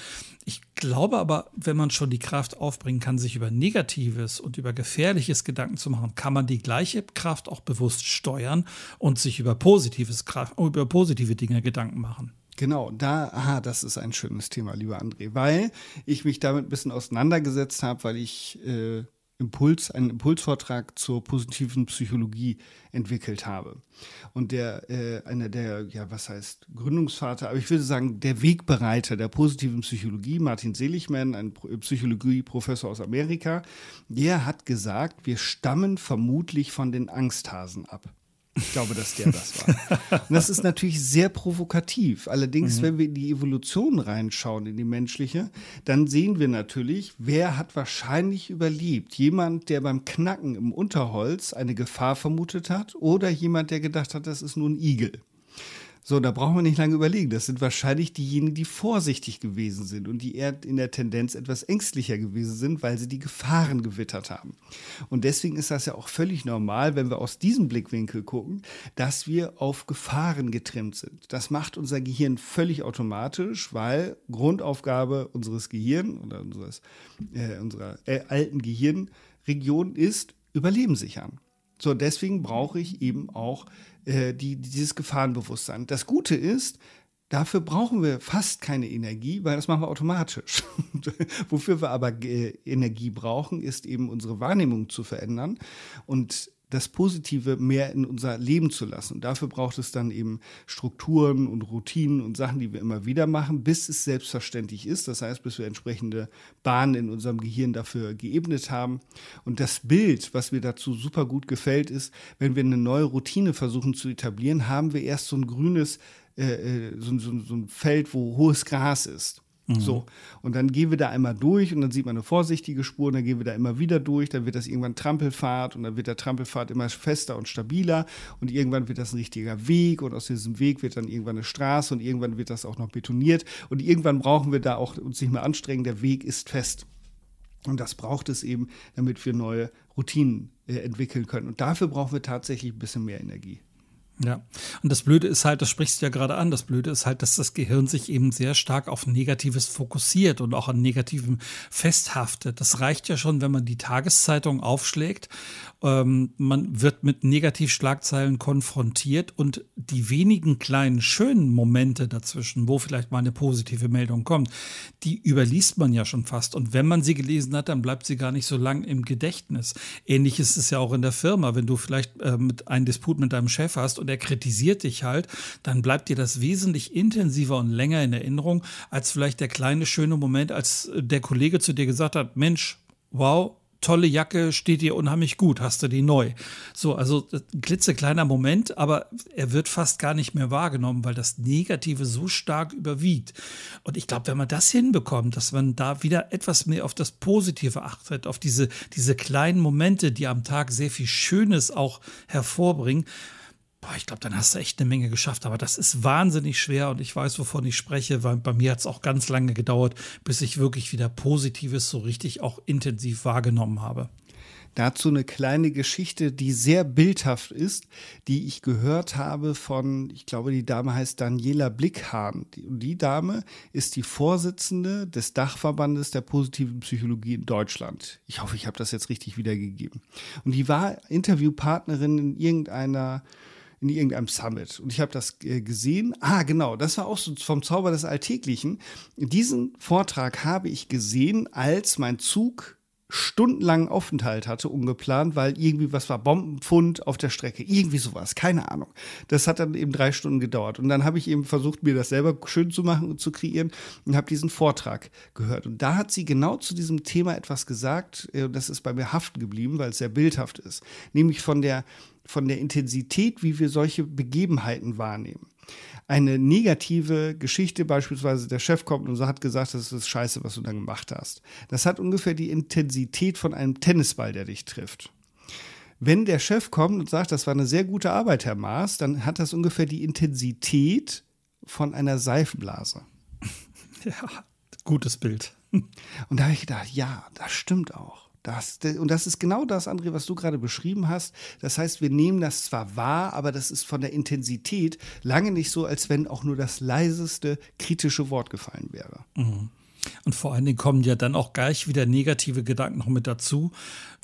Ich glaube aber, wenn man schon die Kraft aufbringen kann, sich über Negatives und über Gefährliches Gedanken zu machen, kann man die gleiche Kraft auch bewusst steuern und sich über positives über positive Dinge Gedanken machen. Genau, da, aha, das ist ein schönes Thema, lieber André, weil ich mich damit ein bisschen auseinandergesetzt habe, weil ich äh, Impuls, einen Impulsvortrag zur positiven Psychologie entwickelt habe. Und der, äh, einer der, ja, was heißt Gründungsvater, aber ich würde sagen, der Wegbereiter der positiven Psychologie, Martin Seligman, ein Psychologieprofessor aus Amerika, der hat gesagt, wir stammen vermutlich von den Angsthasen ab. Ich glaube, dass der das war. Und das ist natürlich sehr provokativ. Allerdings, mhm. wenn wir in die Evolution reinschauen, in die menschliche, dann sehen wir natürlich, wer hat wahrscheinlich überlebt. Jemand, der beim Knacken im Unterholz eine Gefahr vermutet hat oder jemand, der gedacht hat, das ist nur ein Igel. So, da brauchen wir nicht lange überlegen. Das sind wahrscheinlich diejenigen, die vorsichtig gewesen sind und die eher in der Tendenz etwas ängstlicher gewesen sind, weil sie die Gefahren gewittert haben. Und deswegen ist das ja auch völlig normal, wenn wir aus diesem Blickwinkel gucken, dass wir auf Gefahren getrimmt sind. Das macht unser Gehirn völlig automatisch, weil Grundaufgabe unseres Gehirns oder unseres, äh, unserer äh, alten Gehirnregion ist, Überleben sichern. So, deswegen brauche ich eben auch äh, die, dieses Gefahrenbewusstsein. Das Gute ist, Dafür brauchen wir fast keine Energie, weil das machen wir automatisch. Wofür wir aber äh, Energie brauchen, ist eben unsere Wahrnehmung zu verändern. Und das Positive mehr in unser Leben zu lassen. Und dafür braucht es dann eben Strukturen und Routinen und Sachen, die wir immer wieder machen, bis es selbstverständlich ist. Das heißt, bis wir entsprechende Bahnen in unserem Gehirn dafür geebnet haben. Und das Bild, was mir dazu super gut gefällt, ist, wenn wir eine neue Routine versuchen zu etablieren, haben wir erst so ein grünes, äh, äh so, so, so ein Feld, wo hohes Gras ist. Mhm. So. Und dann gehen wir da einmal durch und dann sieht man eine vorsichtige Spur und dann gehen wir da immer wieder durch. Dann wird das irgendwann Trampelfahrt und dann wird der Trampelfahrt immer fester und stabiler und irgendwann wird das ein richtiger Weg und aus diesem Weg wird dann irgendwann eine Straße und irgendwann wird das auch noch betoniert und irgendwann brauchen wir da auch uns nicht mehr anstrengen. Der Weg ist fest. Und das braucht es eben, damit wir neue Routinen äh, entwickeln können. Und dafür brauchen wir tatsächlich ein bisschen mehr Energie. Ja, und das Blöde ist halt, das sprichst du ja gerade an, das Blöde ist halt, dass das Gehirn sich eben sehr stark auf Negatives fokussiert und auch an Negativen festhaftet. Das reicht ja schon, wenn man die Tageszeitung aufschlägt. Ähm, man wird mit Negativschlagzeilen konfrontiert und die wenigen kleinen schönen Momente dazwischen, wo vielleicht mal eine positive Meldung kommt, die überliest man ja schon fast. Und wenn man sie gelesen hat, dann bleibt sie gar nicht so lang im Gedächtnis. Ähnlich ist es ja auch in der Firma, wenn du vielleicht äh, mit einen Disput mit deinem Chef hast und er kritisiert dich halt, dann bleibt dir das wesentlich intensiver und länger in Erinnerung, als vielleicht der kleine schöne Moment, als der Kollege zu dir gesagt hat, Mensch, wow, tolle Jacke, steht dir unheimlich gut, hast du die neu. So, also ein klitzekleiner Moment, aber er wird fast gar nicht mehr wahrgenommen, weil das Negative so stark überwiegt. Und ich glaube, wenn man das hinbekommt, dass man da wieder etwas mehr auf das Positive achtet, auf diese, diese kleinen Momente, die am Tag sehr viel Schönes auch hervorbringen, Boah, ich glaube, dann hast du echt eine Menge geschafft. Aber das ist wahnsinnig schwer und ich weiß, wovon ich spreche, weil bei mir hat es auch ganz lange gedauert, bis ich wirklich wieder Positives so richtig auch intensiv wahrgenommen habe. Dazu eine kleine Geschichte, die sehr bildhaft ist, die ich gehört habe von, ich glaube, die Dame heißt Daniela Blickhahn. Die, die Dame ist die Vorsitzende des Dachverbandes der positiven Psychologie in Deutschland. Ich hoffe, ich habe das jetzt richtig wiedergegeben. Und die war Interviewpartnerin in irgendeiner in irgendeinem Summit. Und ich habe das äh, gesehen. Ah, genau, das war auch so vom Zauber des Alltäglichen. Diesen Vortrag habe ich gesehen, als mein Zug stundenlangen Aufenthalt hatte, ungeplant, weil irgendwie was war, Bombenpfund auf der Strecke, irgendwie sowas, keine Ahnung. Das hat dann eben drei Stunden gedauert. Und dann habe ich eben versucht, mir das selber schön zu machen und zu kreieren und habe diesen Vortrag gehört. Und da hat sie genau zu diesem Thema etwas gesagt, äh, das ist bei mir haften geblieben, weil es sehr bildhaft ist, nämlich von der von der Intensität, wie wir solche Begebenheiten wahrnehmen. Eine negative Geschichte, beispielsweise der Chef kommt und hat gesagt, das ist scheiße, was du dann gemacht hast. Das hat ungefähr die Intensität von einem Tennisball, der dich trifft. Wenn der Chef kommt und sagt, das war eine sehr gute Arbeit, Herr Maas, dann hat das ungefähr die Intensität von einer Seifenblase. Ja, gutes Bild. Und da habe ich gedacht, ja, das stimmt auch. Das, und das ist genau das, André, was du gerade beschrieben hast. Das heißt, wir nehmen das zwar wahr, aber das ist von der Intensität lange nicht so, als wenn auch nur das leiseste kritische Wort gefallen wäre. Mhm. Und vor allen Dingen kommen ja dann auch gleich wieder negative Gedanken noch mit dazu.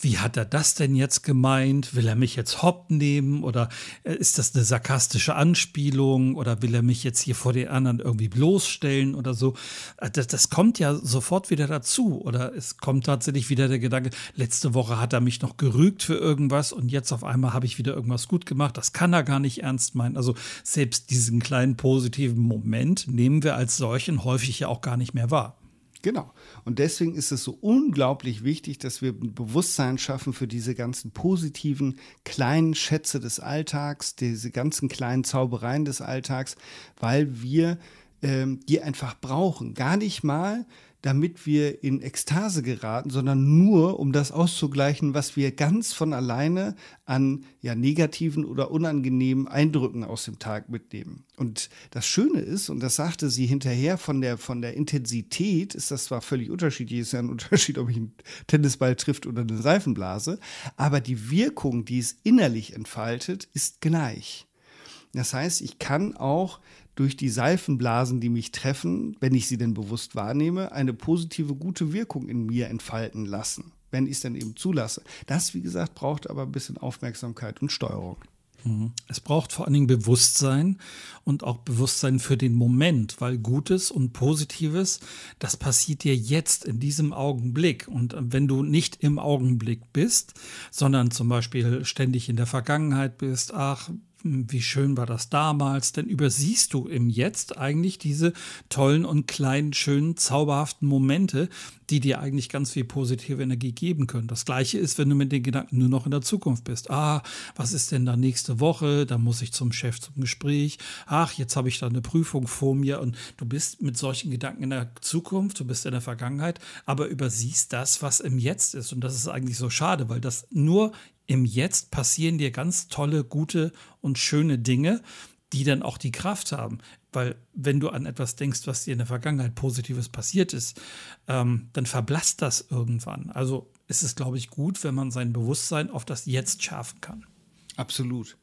Wie hat er das denn jetzt gemeint? Will er mich jetzt hopp nehmen? Oder äh, ist das eine sarkastische Anspielung? Oder will er mich jetzt hier vor den anderen irgendwie bloßstellen oder so? Äh, das, das kommt ja sofort wieder dazu. Oder es kommt tatsächlich wieder der Gedanke, letzte Woche hat er mich noch gerügt für irgendwas und jetzt auf einmal habe ich wieder irgendwas gut gemacht. Das kann er gar nicht ernst meinen. Also selbst diesen kleinen positiven Moment nehmen wir als solchen häufig ja auch gar nicht mehr wahr. Genau. Und deswegen ist es so unglaublich wichtig, dass wir ein Bewusstsein schaffen für diese ganzen positiven kleinen Schätze des Alltags, diese ganzen kleinen Zaubereien des Alltags, weil wir ähm, die einfach brauchen. Gar nicht mal, damit wir in Ekstase geraten, sondern nur, um das auszugleichen, was wir ganz von alleine an ja, negativen oder unangenehmen Eindrücken aus dem Tag mitnehmen. Und das Schöne ist, und das sagte sie hinterher, von der, von der Intensität ist das zwar völlig unterschiedlich, ist ja ein Unterschied, ob ich einen Tennisball trifft oder eine Seifenblase, aber die Wirkung, die es innerlich entfaltet, ist gleich. Das heißt, ich kann auch durch die Seifenblasen, die mich treffen, wenn ich sie denn bewusst wahrnehme, eine positive, gute Wirkung in mir entfalten lassen, wenn ich es dann eben zulasse. Das, wie gesagt, braucht aber ein bisschen Aufmerksamkeit und Steuerung. Mhm. Es braucht vor allen Dingen Bewusstsein und auch Bewusstsein für den Moment, weil Gutes und Positives, das passiert dir jetzt in diesem Augenblick. Und wenn du nicht im Augenblick bist, sondern zum Beispiel ständig in der Vergangenheit bist, ach, wie schön war das damals, denn übersiehst du im Jetzt eigentlich diese tollen und kleinen, schönen, zauberhaften Momente, die dir eigentlich ganz viel positive Energie geben können. Das gleiche ist, wenn du mit den Gedanken nur noch in der Zukunft bist. Ah, was ist denn da nächste Woche? Da muss ich zum Chef zum Gespräch. Ach, jetzt habe ich da eine Prüfung vor mir und du bist mit solchen Gedanken in der Zukunft, du bist in der Vergangenheit, aber übersiehst das, was im Jetzt ist. Und das ist eigentlich so schade, weil das nur im Jetzt passieren dir ganz tolle, gute und schöne Dinge, die dann auch die Kraft haben. Weil wenn du an etwas denkst, was dir in der Vergangenheit Positives passiert ist, ähm, dann verblasst das irgendwann. Also ist es, glaube ich, gut, wenn man sein Bewusstsein auf das Jetzt schärfen kann. Absolut.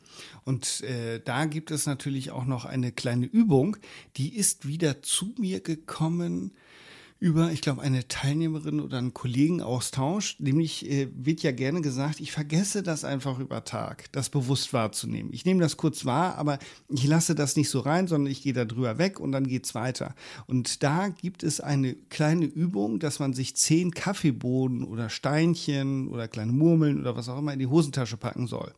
Und äh, da gibt es natürlich auch noch eine kleine Übung, die ist wieder zu mir gekommen über, ich glaube, eine Teilnehmerin oder einen Kollegenaustausch. Nämlich äh, wird ja gerne gesagt, ich vergesse das einfach über Tag, das bewusst wahrzunehmen. Ich nehme das kurz wahr, aber ich lasse das nicht so rein, sondern ich gehe da drüber weg und dann geht's weiter. Und da gibt es eine kleine Übung, dass man sich zehn Kaffeebohnen oder Steinchen oder kleine Murmeln oder was auch immer in die Hosentasche packen soll.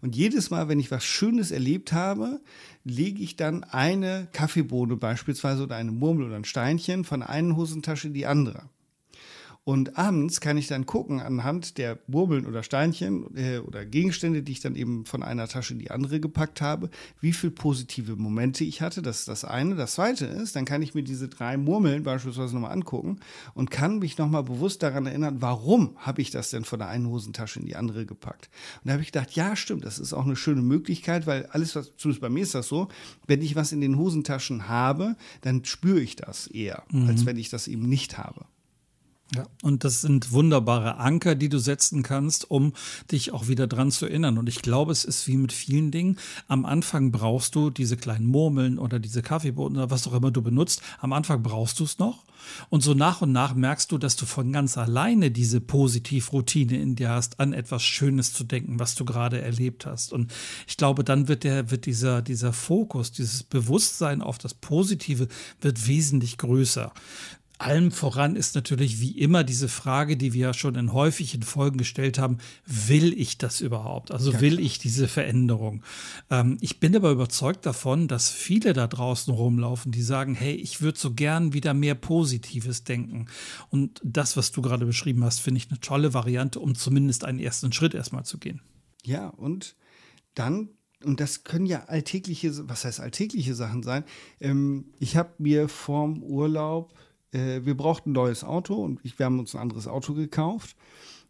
Und jedes Mal, wenn ich was Schönes erlebt habe, lege ich dann eine Kaffeebohne beispielsweise oder eine Murmel oder ein Steinchen von einer Hosentasche in die andere. Und abends kann ich dann gucken anhand der Murmeln oder Steinchen äh, oder Gegenstände, die ich dann eben von einer Tasche in die andere gepackt habe, wie viele positive Momente ich hatte. Das ist das eine. Das zweite ist, dann kann ich mir diese drei Murmeln beispielsweise nochmal angucken und kann mich nochmal bewusst daran erinnern, warum habe ich das denn von der einen Hosentasche in die andere gepackt. Und da habe ich gedacht, ja, stimmt, das ist auch eine schöne Möglichkeit, weil alles, was, zumindest bei mir ist das so, wenn ich was in den Hosentaschen habe, dann spüre ich das eher, mhm. als wenn ich das eben nicht habe. Ja, und das sind wunderbare Anker, die du setzen kannst, um dich auch wieder dran zu erinnern. Und ich glaube, es ist wie mit vielen Dingen. Am Anfang brauchst du diese kleinen Murmeln oder diese Kaffeebohnen oder was auch immer du benutzt. Am Anfang brauchst du es noch. Und so nach und nach merkst du, dass du von ganz alleine diese Positivroutine in dir hast, an etwas Schönes zu denken, was du gerade erlebt hast. Und ich glaube, dann wird der, wird dieser, dieser Fokus, dieses Bewusstsein auf das Positive wird wesentlich größer allem voran ist natürlich wie immer diese Frage, die wir ja schon in häufigen Folgen gestellt haben, will ich das überhaupt? Also will ich diese Veränderung? Ähm, ich bin aber überzeugt davon, dass viele da draußen rumlaufen, die sagen, hey, ich würde so gern wieder mehr Positives denken. Und das, was du gerade beschrieben hast, finde ich eine tolle Variante, um zumindest einen ersten Schritt erstmal zu gehen. Ja, und dann und das können ja alltägliche, was heißt alltägliche Sachen sein. Ähm, ich habe mir vorm Urlaub äh, wir brauchten ein neues Auto und ich, wir haben uns ein anderes Auto gekauft.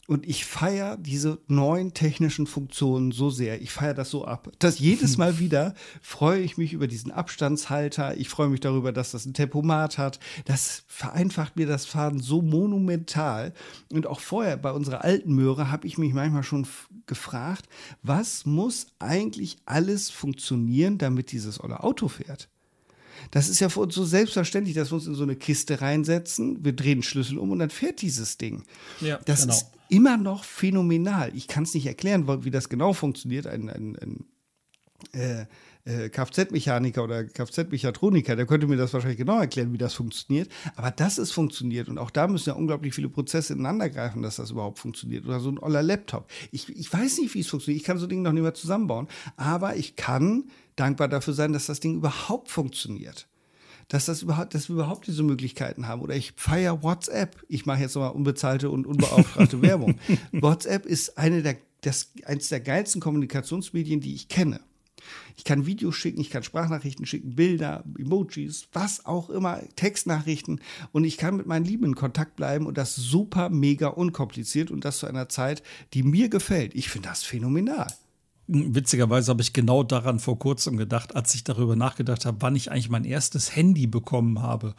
Und ich feiere diese neuen technischen Funktionen so sehr. Ich feiere das so ab. Dass jedes Mal wieder freue ich mich über diesen Abstandshalter. Ich freue mich darüber, dass das ein Tempomat hat. Das vereinfacht mir das Fahren so monumental. Und auch vorher bei unserer alten Möhre habe ich mich manchmal schon gefragt, was muss eigentlich alles funktionieren, damit dieses olle Auto fährt? Das ist ja für uns so selbstverständlich, dass wir uns in so eine Kiste reinsetzen, wir drehen den Schlüssel um und dann fährt dieses Ding. Ja, das genau. ist immer noch phänomenal. Ich kann es nicht erklären, wie das genau funktioniert. Ein, ein, ein äh, äh, Kfz-Mechaniker oder Kfz-Mechatroniker, der könnte mir das wahrscheinlich genau erklären, wie das funktioniert. Aber dass es funktioniert und auch da müssen ja unglaublich viele Prozesse ineinander greifen, dass das überhaupt funktioniert. Oder so ein oller Laptop. Ich, ich weiß nicht, wie es funktioniert. Ich kann so Dinge noch nicht mehr zusammenbauen. Aber ich kann dankbar dafür sein, dass das Ding überhaupt funktioniert. dass, das überhaupt, dass wir überhaupt diese Möglichkeiten haben. Oder ich feiere WhatsApp. Ich mache jetzt nochmal unbezahlte und unbeauftragte Werbung. WhatsApp ist eine der, das, eines der geilsten Kommunikationsmedien, die ich kenne. Ich kann Videos schicken, ich kann Sprachnachrichten schicken, Bilder, Emojis, was auch immer, Textnachrichten und ich kann mit meinen Lieben in Kontakt bleiben und das super mega unkompliziert und das zu einer Zeit, die mir gefällt. Ich finde das phänomenal. Witzigerweise habe ich genau daran vor kurzem gedacht, als ich darüber nachgedacht habe, wann ich eigentlich mein erstes Handy bekommen habe.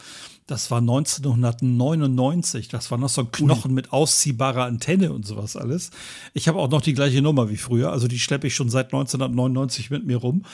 Das war 1999. Das war noch so ein Knochen Ui. mit ausziehbarer Antenne und sowas alles. Ich habe auch noch die gleiche Nummer wie früher. Also die schleppe ich schon seit 1999 mit mir rum.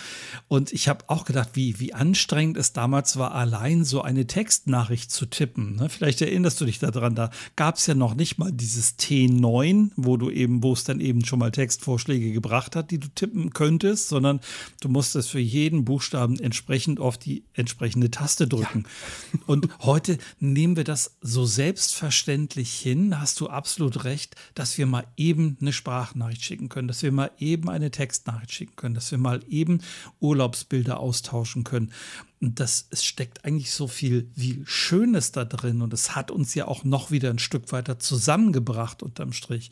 Und ich habe auch gedacht, wie, wie anstrengend es damals war, allein so eine Textnachricht zu tippen. Ne? Vielleicht erinnerst du dich daran. Da gab es ja noch nicht mal dieses T9, wo du eben, wo es dann eben schon mal Textvorschläge gebracht hat, die du tippen könntest, sondern du musstest für jeden Buchstaben entsprechend auf die entsprechende Taste drücken. Ja. Und Heute nehmen wir das so selbstverständlich hin, hast du absolut recht, dass wir mal eben eine Sprachnachricht schicken können, dass wir mal eben eine Textnachricht schicken können, dass wir mal eben Urlaubsbilder austauschen können. Und das, es steckt eigentlich so viel wie Schönes da drin und es hat uns ja auch noch wieder ein Stück weiter zusammengebracht unterm Strich.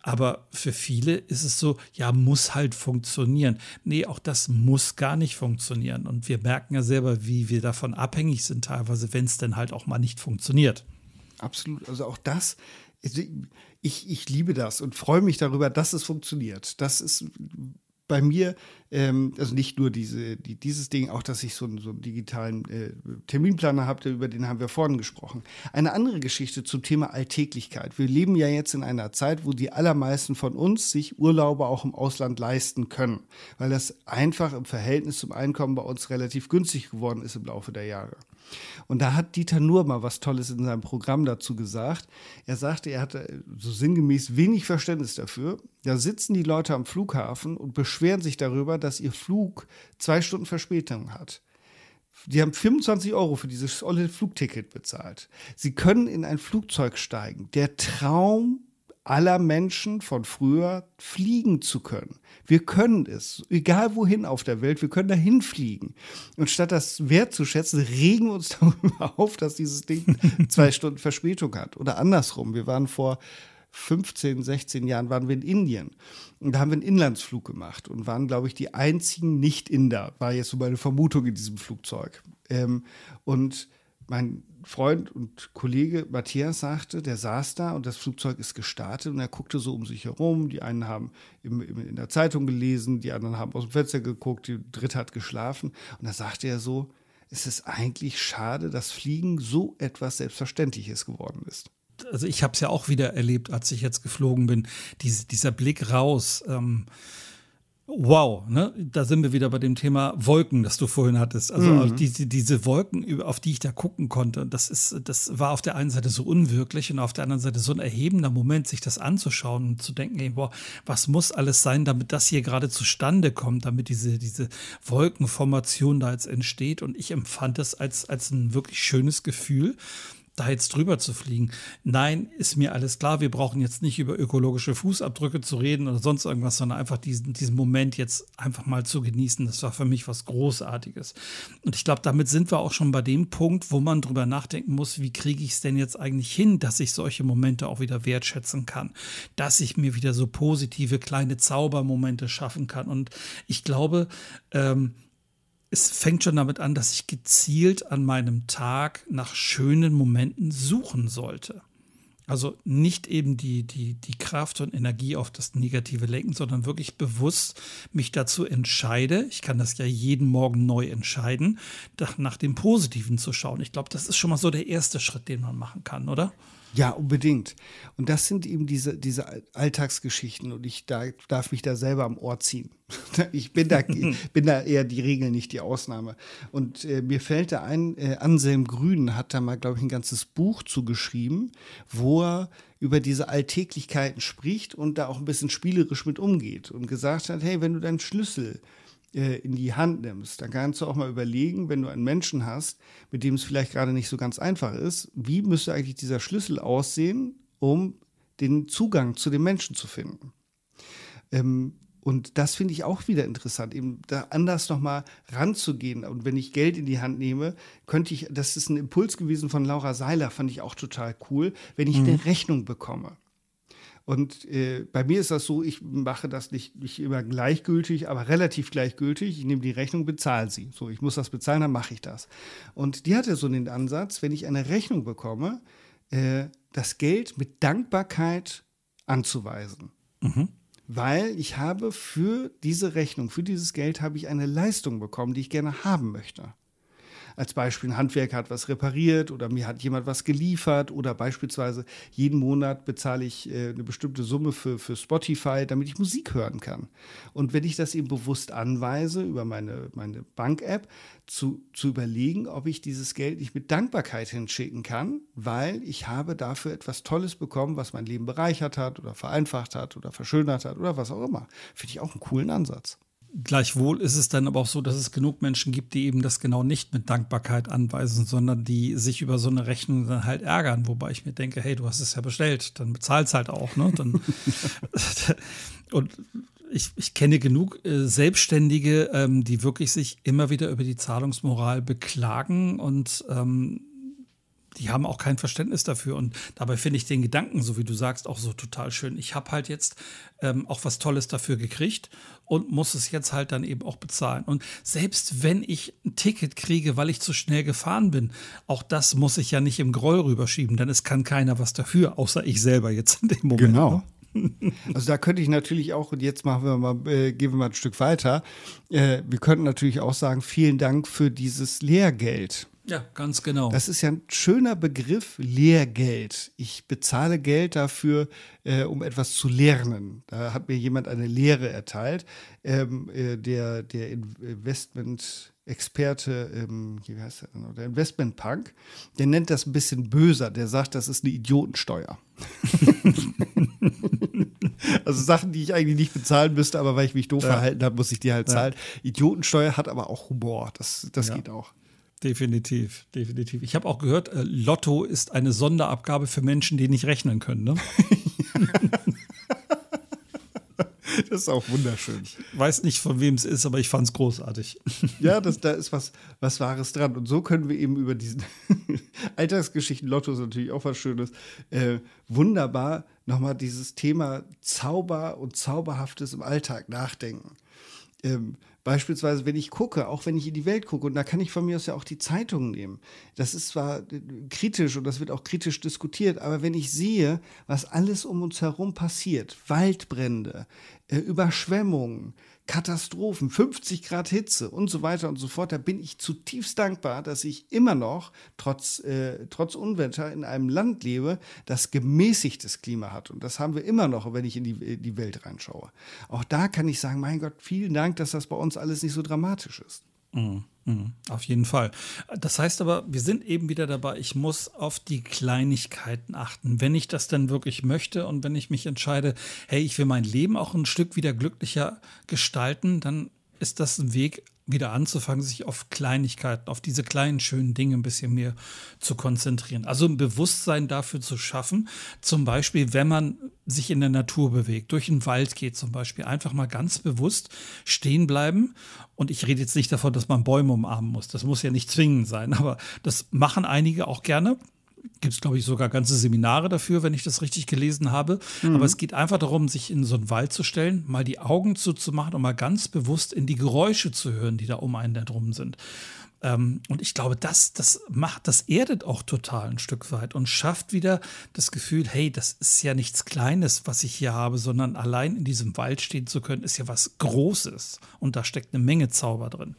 Aber für viele ist es so, ja, muss halt funktionieren. Nee, auch das muss gar nicht funktionieren. Und wir merken ja selber, wie wir davon abhängig sind, teilweise, wenn es denn halt auch mal nicht funktioniert. Absolut. Also auch das, ich, ich liebe das und freue mich darüber, dass es funktioniert. Das ist bei mir, ähm, also nicht nur diese, die, dieses Ding, auch dass ich so, so einen digitalen äh, Terminplaner habe, über den haben wir vorhin gesprochen. Eine andere Geschichte zum Thema Alltäglichkeit. Wir leben ja jetzt in einer Zeit, wo die allermeisten von uns sich Urlaube auch im Ausland leisten können, weil das einfach im Verhältnis zum Einkommen bei uns relativ günstig geworden ist im Laufe der Jahre. Und da hat Dieter Nuhr mal was Tolles in seinem Programm dazu gesagt. Er sagte, er hatte so sinngemäß wenig Verständnis dafür. Da sitzen die Leute am Flughafen und beschweren sich darüber, dass ihr Flug zwei Stunden Verspätung hat. Die haben 25 Euro für dieses olle Flugticket bezahlt. Sie können in ein Flugzeug steigen. Der Traum aller Menschen von früher fliegen zu können. Wir können es, egal wohin auf der Welt, wir können dahin fliegen. Und statt das wertzuschätzen, regen wir uns darüber auf, dass dieses Ding zwei Stunden Verspätung hat. Oder andersrum, wir waren vor 15, 16 Jahren waren wir in Indien. Und da haben wir einen Inlandsflug gemacht und waren, glaube ich, die einzigen Nicht-Inder, war jetzt so meine Vermutung in diesem Flugzeug. Ähm, und mein Freund und Kollege Matthias sagte, der saß da und das Flugzeug ist gestartet und er guckte so um sich herum. Die einen haben im, im, in der Zeitung gelesen, die anderen haben aus dem Fenster geguckt, die dritte hat geschlafen. Und da sagte er so, es ist eigentlich schade, dass Fliegen so etwas Selbstverständliches geworden ist. Also ich habe es ja auch wieder erlebt, als ich jetzt geflogen bin. Diese, dieser Blick raus. Ähm Wow, ne? da sind wir wieder bei dem Thema Wolken, das du vorhin hattest. Also mhm. diese, diese Wolken, auf die ich da gucken konnte, das ist, das war auf der einen Seite so unwirklich und auf der anderen Seite so ein erhebender Moment, sich das anzuschauen und zu denken, ey, boah, was muss alles sein, damit das hier gerade zustande kommt, damit diese, diese Wolkenformation da jetzt entsteht. Und ich empfand das als, als ein wirklich schönes Gefühl da jetzt drüber zu fliegen. Nein, ist mir alles klar. Wir brauchen jetzt nicht über ökologische Fußabdrücke zu reden oder sonst irgendwas, sondern einfach diesen, diesen Moment jetzt einfach mal zu genießen. Das war für mich was Großartiges. Und ich glaube, damit sind wir auch schon bei dem Punkt, wo man drüber nachdenken muss, wie kriege ich es denn jetzt eigentlich hin, dass ich solche Momente auch wieder wertschätzen kann, dass ich mir wieder so positive kleine Zaubermomente schaffen kann. Und ich glaube, ähm, es fängt schon damit an, dass ich gezielt an meinem Tag nach schönen Momenten suchen sollte. Also nicht eben die, die, die Kraft und Energie auf das Negative lenken, sondern wirklich bewusst mich dazu entscheide, ich kann das ja jeden Morgen neu entscheiden, nach dem Positiven zu schauen. Ich glaube, das ist schon mal so der erste Schritt, den man machen kann, oder? Ja, unbedingt. Und das sind eben diese, diese Alltagsgeschichten und ich da, darf mich da selber am Ohr ziehen. Ich bin da, bin da eher die Regel, nicht die Ausnahme. Und äh, mir fällt da ein, äh, Anselm Grün hat da mal, glaube ich, ein ganzes Buch zugeschrieben, wo er über diese Alltäglichkeiten spricht und da auch ein bisschen spielerisch mit umgeht und gesagt hat, hey, wenn du deinen Schlüssel äh, in die Hand nimmst, dann kannst du auch mal überlegen, wenn du einen Menschen hast, mit dem es vielleicht gerade nicht so ganz einfach ist, wie müsste eigentlich dieser Schlüssel aussehen, um den Zugang zu dem Menschen zu finden. Ähm, Und das finde ich auch wieder interessant, eben da anders nochmal ranzugehen. Und wenn ich Geld in die Hand nehme, könnte ich, das ist ein Impuls gewesen von Laura Seiler, fand ich auch total cool, wenn ich mhm. eine Rechnung bekomme. Und äh, bei mir ist das so, ich mache das nicht, nicht immer gleichgültig, aber relativ gleichgültig. Ich nehme die Rechnung, bezahle sie. So, ich muss das bezahlen, dann mache ich das. Und die hatte so den Ansatz, wenn ich eine Rechnung bekomme, äh, das Geld mit Dankbarkeit anzuweisen. Mhm. Weil ich habe für diese Rechnung, für dieses Geld habe ich eine Leistung bekommen, die ich gerne haben möchte als Beispiel ein Handwerker hat was repariert oder mir hat jemand was geliefert oder beispielsweise jeden Monat bezahle ich äh, eine bestimmte Summe für, für Spotify, damit ich Musik hören kann. Und wenn ich das eben bewusst anweise über meine, meine Bank-App, zu, zu überlegen, ob ich dieses Geld nicht mit Dankbarkeit hinschicken kann, weil ich habe dafür etwas Tolles bekommen, was mein Leben bereichert hat oder vereinfacht hat oder verschönert hat oder was auch immer. Finde ich auch einen coolen Ansatz. Gleichwohl ist es dann aber auch so, dass es genug Menschen gibt, die eben das genau nicht mit Dankbarkeit anweisen, sondern die sich über so eine Rechnung dann halt ärgern. Wobei ich mir denke, hey, du hast es ja bestellt, dann bezahlst halt auch. Ne? Dann, und ich, ich, kenne genug äh, Selbstständige, ähm, die wirklich sich immer wieder über die Zahlungsmoral beklagen und ähm, die haben auch kein Verständnis dafür. Und dabei finde ich den Gedanken, so wie du sagst, auch so total schön. Ich habe halt jetzt ähm, auch was Tolles dafür gekriegt und muss es jetzt halt dann eben auch bezahlen. Und selbst wenn ich ein Ticket kriege, weil ich zu schnell gefahren bin, auch das muss ich ja nicht im Groll rüberschieben, denn es kann keiner was dafür, außer ich selber jetzt in dem Moment. Genau. Ne? Also da könnte ich natürlich auch, und jetzt machen wir mal, äh, gehen wir mal ein Stück weiter. Äh, wir könnten natürlich auch sagen, vielen Dank für dieses Lehrgeld. Ja, ganz genau. Das ist ja ein schöner Begriff, Lehrgeld. Ich bezahle Geld dafür, äh, um etwas zu lernen. Da hat mir jemand eine Lehre erteilt. Ähm, äh, der der Investment-Experte, ähm, wie heißt der denn? Der Investment-Punk, der nennt das ein bisschen böser. Der sagt, das ist eine Idiotensteuer. also Sachen, die ich eigentlich nicht bezahlen müsste, aber weil ich mich doof ja. verhalten habe, muss ich die halt zahlen. Ja. Idiotensteuer hat aber auch Humor. Das, das ja. geht auch. Definitiv, definitiv. Ich habe auch gehört, äh, Lotto ist eine Sonderabgabe für Menschen, die nicht rechnen können. Ne? das ist auch wunderschön. Ich weiß nicht, von wem es ist, aber ich fand es großartig. Ja, das, da ist was, was Wahres dran. Und so können wir eben über diesen Alltagsgeschichten, Lotto ist natürlich auch was Schönes, äh, wunderbar nochmal dieses Thema Zauber und Zauberhaftes im Alltag nachdenken. Ähm, Beispielsweise, wenn ich gucke, auch wenn ich in die Welt gucke, und da kann ich von mir aus ja auch die Zeitungen nehmen. Das ist zwar äh, kritisch und das wird auch kritisch diskutiert, aber wenn ich sehe, was alles um uns herum passiert, Waldbrände, äh, Überschwemmungen, Katastrophen, 50 Grad Hitze und so weiter und so fort. Da bin ich zutiefst dankbar, dass ich immer noch, trotz, äh, trotz Unwetter, in einem Land lebe, das gemäßigtes Klima hat. Und das haben wir immer noch, wenn ich in die, die Welt reinschaue. Auch da kann ich sagen, mein Gott, vielen Dank, dass das bei uns alles nicht so dramatisch ist. Mhm. Mhm, auf jeden Fall. Das heißt aber, wir sind eben wieder dabei, ich muss auf die Kleinigkeiten achten. Wenn ich das denn wirklich möchte und wenn ich mich entscheide, hey, ich will mein Leben auch ein Stück wieder glücklicher gestalten, dann ist das ein Weg, wieder anzufangen, sich auf Kleinigkeiten, auf diese kleinen schönen Dinge ein bisschen mehr zu konzentrieren. Also ein Bewusstsein dafür zu schaffen, zum Beispiel, wenn man sich in der Natur bewegt, durch den Wald geht zum Beispiel, einfach mal ganz bewusst stehen bleiben. Und ich rede jetzt nicht davon, dass man Bäume umarmen muss. Das muss ja nicht zwingend sein, aber das machen einige auch gerne gibt es, glaube ich, sogar ganze Seminare dafür, wenn ich das richtig gelesen habe. Mhm. Aber es geht einfach darum, sich in so einen Wald zu stellen, mal die Augen zuzumachen und mal ganz bewusst in die Geräusche zu hören, die da um einen da drum sind. Ähm, und ich glaube, das, das macht, das erdet auch total ein Stück weit und schafft wieder das Gefühl, hey, das ist ja nichts Kleines, was ich hier habe, sondern allein in diesem Wald stehen zu können, ist ja was Großes. Und da steckt eine Menge Zauber drin.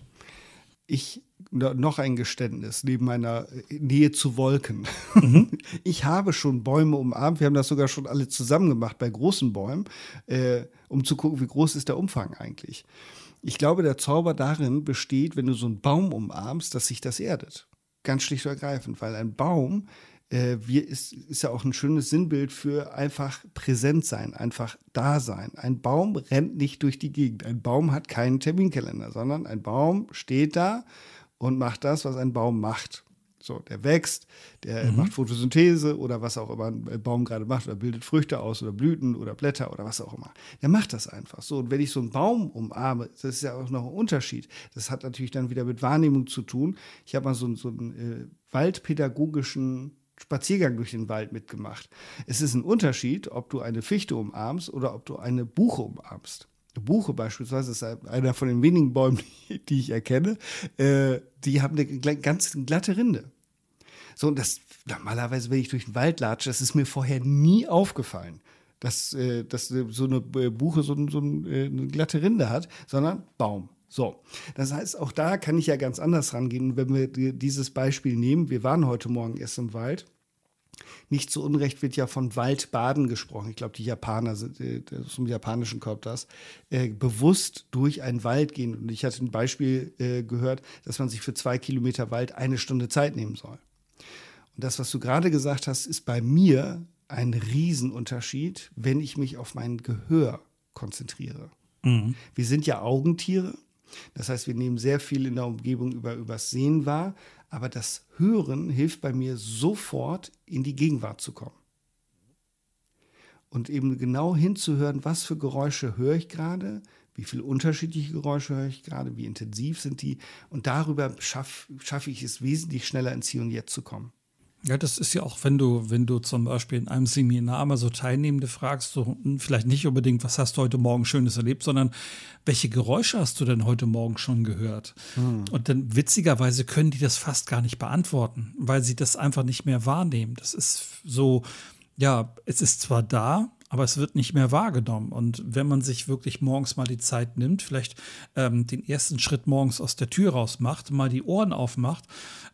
Ich noch ein Geständnis neben meiner äh, Nähe zu Wolken. Mhm. Ich habe schon Bäume umarmt. Wir haben das sogar schon alle zusammen gemacht bei großen Bäumen, äh, um zu gucken, wie groß ist der Umfang eigentlich. Ich glaube, der Zauber darin besteht, wenn du so einen Baum umarmst, dass sich das erdet. Ganz schlicht und ergreifend, weil ein Baum äh, wir, ist, ist ja auch ein schönes Sinnbild für einfach präsent sein, einfach da sein. Ein Baum rennt nicht durch die Gegend. Ein Baum hat keinen Terminkalender, sondern ein Baum steht da und macht das, was ein Baum macht. So, der wächst, der mhm. macht Photosynthese oder was auch immer ein Baum gerade macht oder bildet Früchte aus oder Blüten oder Blätter oder was auch immer. Der macht das einfach so. Und wenn ich so einen Baum umarme, das ist ja auch noch ein Unterschied. Das hat natürlich dann wieder mit Wahrnehmung zu tun. Ich habe mal so, so einen äh, waldpädagogischen Spaziergang durch den Wald mitgemacht. Es ist ein Unterschied, ob du eine Fichte umarmst oder ob du eine Buche umarmst. Eine Buche beispielsweise ist einer von den wenigen Bäumen, die ich erkenne. Äh, die haben eine ganz glatte Rinde. So, und das normalerweise, wenn ich durch den Wald latsche, das ist mir vorher nie aufgefallen, dass, äh, dass so eine Buche so, so eine glatte Rinde hat, sondern Baum. So, das heißt, auch da kann ich ja ganz anders rangehen. wenn wir dieses Beispiel nehmen, wir waren heute Morgen erst im Wald. Nicht zu Unrecht wird ja von Waldbaden gesprochen. Ich glaube, die Japaner sind, äh, im japanischen kommt das, äh, bewusst durch einen Wald gehen. Und ich hatte ein Beispiel äh, gehört, dass man sich für zwei Kilometer Wald eine Stunde Zeit nehmen soll. Und das, was du gerade gesagt hast, ist bei mir ein Riesenunterschied, wenn ich mich auf mein Gehör konzentriere. Mhm. Wir sind ja Augentiere das heißt, wir nehmen sehr viel in der Umgebung über übers Sehen wahr, aber das Hören hilft bei mir sofort in die Gegenwart zu kommen. Und eben genau hinzuhören, was für Geräusche höre ich gerade, wie viele unterschiedliche Geräusche höre ich gerade, wie intensiv sind die. Und darüber schaffe schaff ich es wesentlich schneller ins Hier und Jetzt zu kommen. Ja, das ist ja auch, wenn du, wenn du zum Beispiel in einem Seminar mal so Teilnehmende fragst, so hm, vielleicht nicht unbedingt, was hast du heute Morgen Schönes erlebt, sondern welche Geräusche hast du denn heute Morgen schon gehört? Hm. Und dann witzigerweise können die das fast gar nicht beantworten, weil sie das einfach nicht mehr wahrnehmen. Das ist so, ja, es ist zwar da, aber es wird nicht mehr wahrgenommen. Und wenn man sich wirklich morgens mal die Zeit nimmt, vielleicht ähm, den ersten Schritt morgens aus der Tür raus macht, mal die Ohren aufmacht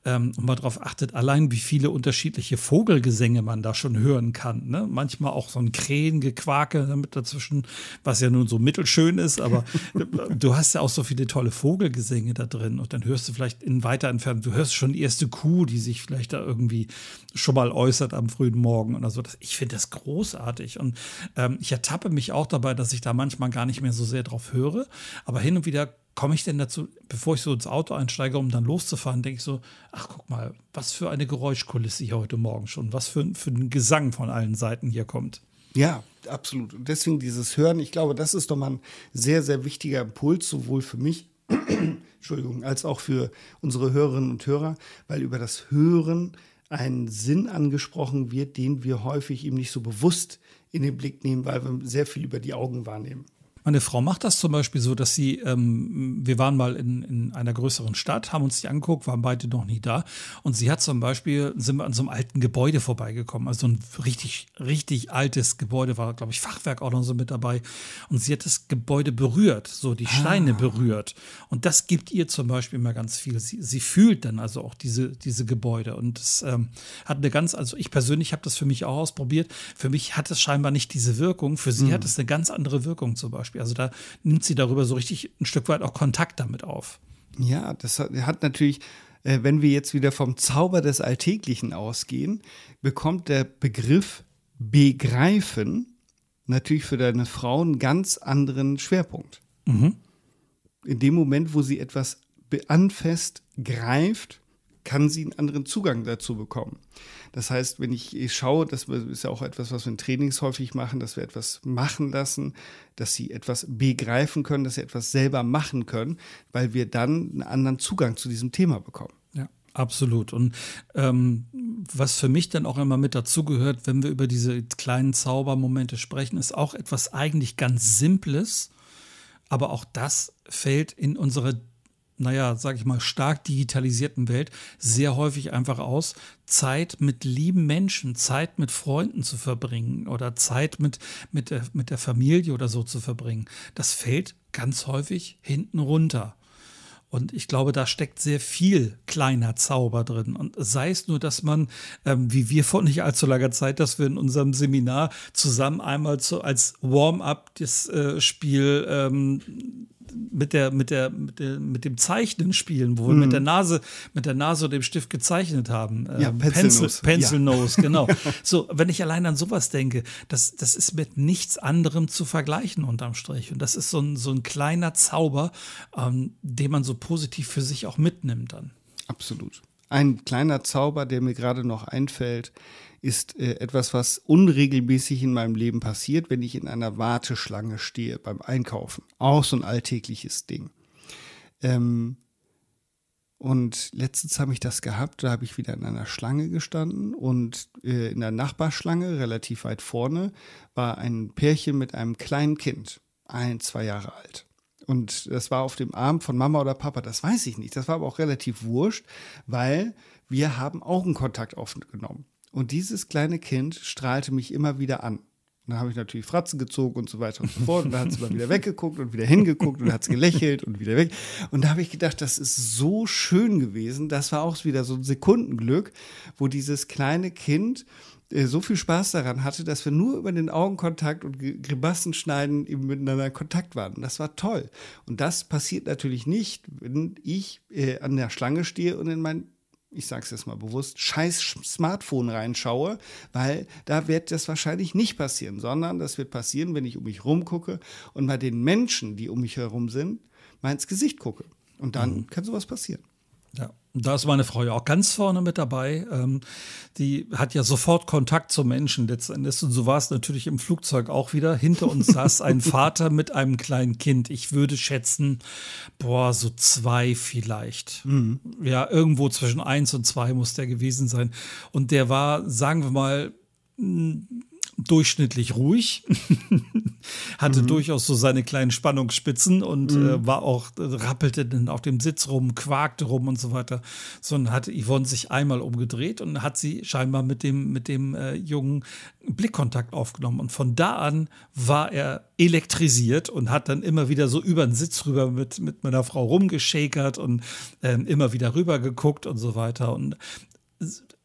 ähm, und mal darauf achtet, allein wie viele unterschiedliche Vogelgesänge man da schon hören kann. Ne? Manchmal auch so ein Krähengequake damit dazwischen, was ja nun so mittelschön ist, aber du hast ja auch so viele tolle Vogelgesänge da drin und dann hörst du vielleicht in weiter entfernt, du hörst schon die erste Kuh, die sich vielleicht da irgendwie schon mal äußert am frühen Morgen oder so. Ich finde das großartig und ähm, ich ertappe mich auch dabei, dass ich da manchmal gar nicht mehr so sehr drauf höre, aber hin und wieder komme ich denn dazu, bevor ich so ins Auto einsteige, um dann loszufahren, denke ich so, ach guck mal, was für eine Geräuschkulisse hier heute Morgen schon, was für, für ein Gesang von allen Seiten hier kommt. Ja, absolut. Und deswegen dieses Hören, ich glaube, das ist doch mal ein sehr, sehr wichtiger Impuls, sowohl für mich, Entschuldigung, als auch für unsere Hörerinnen und Hörer, weil über das Hören ein Sinn angesprochen wird, den wir häufig eben nicht so bewusst in den Blick nehmen, weil wir sehr viel über die Augen wahrnehmen. Meine Frau macht das zum Beispiel so, dass sie, ähm, wir waren mal in, in einer größeren Stadt, haben uns die angeguckt, waren beide noch nie da. Und sie hat zum Beispiel, sind wir an so einem alten Gebäude vorbeigekommen, also ein richtig, richtig altes Gebäude, war, glaube ich, Fachwerk auch noch so mit dabei. Und sie hat das Gebäude berührt, so die Steine ah. berührt. Und das gibt ihr zum Beispiel immer ganz viel. Sie, sie fühlt dann also auch diese, diese Gebäude. Und es ähm, hat eine ganz, also ich persönlich habe das für mich auch ausprobiert. Für mich hat es scheinbar nicht diese Wirkung. Für sie mhm. hat es eine ganz andere Wirkung zum Beispiel. Beispiel. Also da nimmt sie darüber so richtig ein Stück weit auch Kontakt damit auf. Ja, das hat, natürlich, äh, wenn wir jetzt wieder vom Zauber des Alltäglichen ausgehen, bekommt der Begriff begreifen natürlich für deine Frau einen ganz anderen Schwerpunkt. Mhm. In dem Moment, wo sie etwas anfasst, greift, kann sie einen anderen Zugang dazu bekommen. Das heißt, wenn ich schaue, das ist ja auch etwas, was wir in Trainings häufig machen, dass wir etwas machen lassen, dass sie etwas begreifen können, dass sie etwas selber machen können, weil wir dann einen anderen Zugang zu diesem Thema bekommen. Ja. Absolut. Und ähm, was für mich dann auch immer mit dazugehört, wenn wir über diese kleinen Zaubermomente sprechen, ist auch etwas eigentlich ganz Simples. Aber auch das fällt in unsere naja, sag ich mal, stark digitalisierten Welt sehr häufig einfach aus, Zeit mit lieben Menschen, Zeit mit Freunden zu verbringen oder Zeit mit, mit, der, mit der Familie oder so zu verbringen. Das fällt ganz häufig hinten runter. Und ich glaube, da steckt sehr viel kleiner Zauber drin. Und sei es nur, dass man, ähm, wie wir vor nicht allzu langer Zeit, dass wir in unserem Seminar zusammen einmal zu, als Warm-up das äh, Spiel ähm, mit der, mit der, mit der, mit dem Zeichnen spielen, wo wir mit mhm. der Nase, mit der Nase oder dem Stift gezeichnet haben. Ja, ähm, Pencil, Pencil Nose. Pencil ja. Nose, genau. so, wenn ich allein an sowas denke, das, das ist mit nichts anderem zu vergleichen unterm Strich. Und das ist so ein, so ein kleiner Zauber, ähm, den man so positiv für sich auch mitnimmt dann. Absolut. Ein kleiner Zauber, der mir gerade noch einfällt, ist äh, etwas, was unregelmäßig in meinem Leben passiert, wenn ich in einer Warteschlange stehe beim Einkaufen. Auch so ein alltägliches Ding. Ähm, und letztens habe ich das gehabt, da habe ich wieder in einer Schlange gestanden und äh, in der Nachbarschlange, relativ weit vorne, war ein Pärchen mit einem kleinen Kind, ein, zwei Jahre alt. Und das war auf dem Arm von Mama oder Papa, das weiß ich nicht. Das war aber auch relativ wurscht, weil wir haben Augenkontakt aufgenommen. Und dieses kleine Kind strahlte mich immer wieder an. Und dann habe ich natürlich Fratzen gezogen und so weiter und so fort. Und dann hat sie mal wieder weggeguckt und wieder hingeguckt und hat gelächelt und wieder weg. Und da habe ich gedacht, das ist so schön gewesen. Das war auch wieder so ein Sekundenglück, wo dieses kleine Kind äh, so viel Spaß daran hatte, dass wir nur über den Augenkontakt und Grimassen schneiden eben miteinander in Kontakt waren. Das war toll. Und das passiert natürlich nicht, wenn ich äh, an der Schlange stehe und in mein ich sage es jetzt mal bewusst, scheiß Smartphone reinschaue, weil da wird das wahrscheinlich nicht passieren, sondern das wird passieren, wenn ich um mich rumgucke und bei den Menschen, die um mich herum sind, mal ins Gesicht gucke. Und dann mhm. kann sowas passieren. Ja. Da ist meine Frau ja auch ganz vorne mit dabei. Ähm, die hat ja sofort Kontakt zu Menschen letztendlich. Und so war es natürlich im Flugzeug auch wieder. Hinter uns saß ein Vater mit einem kleinen Kind. Ich würde schätzen, boah, so zwei vielleicht. Mhm. Ja, irgendwo zwischen eins und zwei muss der gewesen sein. Und der war, sagen wir mal, durchschnittlich ruhig, hatte mhm. durchaus so seine kleinen Spannungsspitzen und mhm. äh, war auch, äh, rappelte dann auf dem Sitz rum, quakte rum und so weiter. Sondern hatte Yvonne sich einmal umgedreht und hat sie scheinbar mit dem, mit dem äh, Jungen Blickkontakt aufgenommen. Und von da an war er elektrisiert und hat dann immer wieder so über den Sitz rüber mit, mit meiner Frau rumgeschakert und äh, immer wieder rüber geguckt und so weiter. Und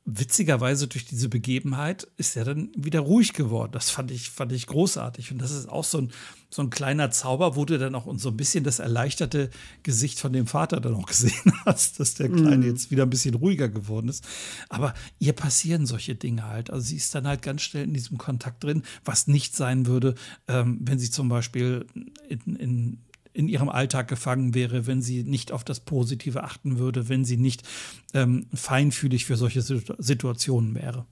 witzigerweise durch diese Begebenheit ist er dann wieder ruhig geworden. Das fand ich, fand ich großartig. Und das ist auch so ein, so ein kleiner Zauber, wo du dann auch so ein bisschen das erleichterte Gesicht von dem Vater dann auch gesehen hast, dass der Kleine mm. jetzt wieder ein bisschen ruhiger geworden ist. Aber ihr passieren solche Dinge halt. Also sie ist dann halt ganz schnell in diesem Kontakt drin, was nicht sein würde, ähm, wenn sie zum Beispiel in, in in ihrem Alltag gefangen wäre, wenn sie nicht auf das Positive achten würde, wenn sie nicht ähm, feinfühlig für solche Situationen wäre.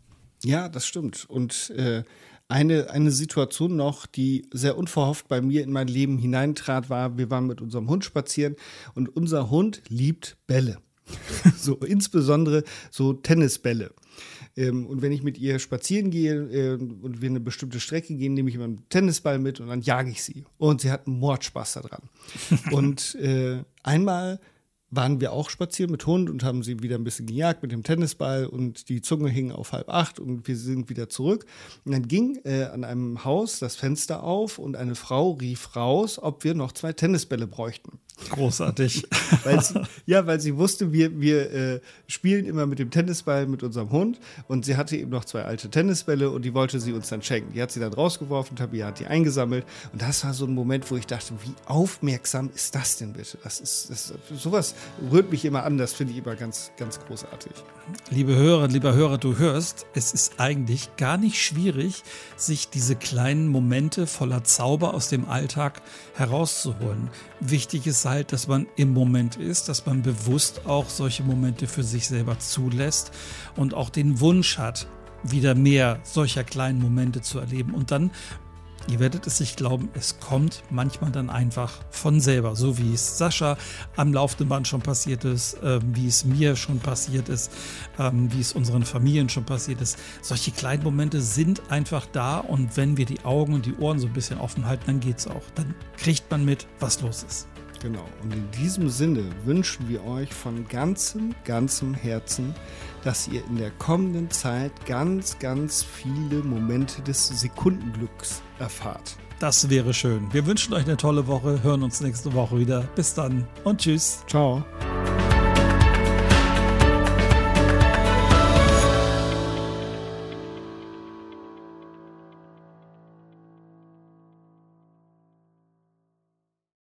Ja, das stimmt. Und äh, eine, eine Situation noch, die sehr unverhofft bei mir in mein Leben hineintrat, war, wir waren mit unserem Hund spazieren und unser Hund liebt Bälle. so insbesondere so Tennisbälle. Ähm, und wenn ich mit ihr spazieren gehe äh, und wir eine bestimmte Strecke gehen, nehme ich immer einen Tennisball mit und dann jage ich sie. Und sie hat einen Mordspaß daran. und äh, einmal waren wir auch spazieren mit Hund und haben sie wieder ein bisschen gejagt mit dem Tennisball und die Zunge hing auf halb acht und wir sind wieder zurück. Und dann ging äh, an einem Haus das Fenster auf und eine Frau rief raus, ob wir noch zwei Tennisbälle bräuchten. Großartig. weil sie, ja, weil sie wusste, wir, wir äh, spielen immer mit dem Tennisball mit unserem Hund und sie hatte eben noch zwei alte Tennisbälle und die wollte sie uns dann schenken. Die hat sie dann rausgeworfen, Tabia hat die eingesammelt und das war so ein Moment, wo ich dachte, wie aufmerksam ist das denn bitte? Das ist, das, sowas rührt mich immer an, das finde ich immer ganz, ganz großartig. Liebe Hörer, lieber Hörer, du hörst, es ist eigentlich gar nicht schwierig, sich diese kleinen Momente voller Zauber aus dem Alltag herauszuholen. Wichtig ist halt, dass man im Moment ist, dass man bewusst auch solche Momente für sich selber zulässt und auch den Wunsch hat, wieder mehr solcher kleinen Momente zu erleben. Und dann Ihr werdet es nicht glauben, es kommt manchmal dann einfach von selber, so wie es Sascha am laufenden Band schon passiert ist, äh, wie es mir schon passiert ist, äh, wie es unseren Familien schon passiert ist. Solche kleinen Momente sind einfach da und wenn wir die Augen und die Ohren so ein bisschen offen halten, dann geht es auch. Dann kriegt man mit, was los ist. Genau. Und in diesem Sinne wünschen wir euch von ganzem, ganzem Herzen, dass ihr in der kommenden Zeit ganz, ganz viele Momente des Sekundenglücks erfahrt. Das wäre schön. Wir wünschen euch eine tolle Woche, hören uns nächste Woche wieder. Bis dann und tschüss. Ciao.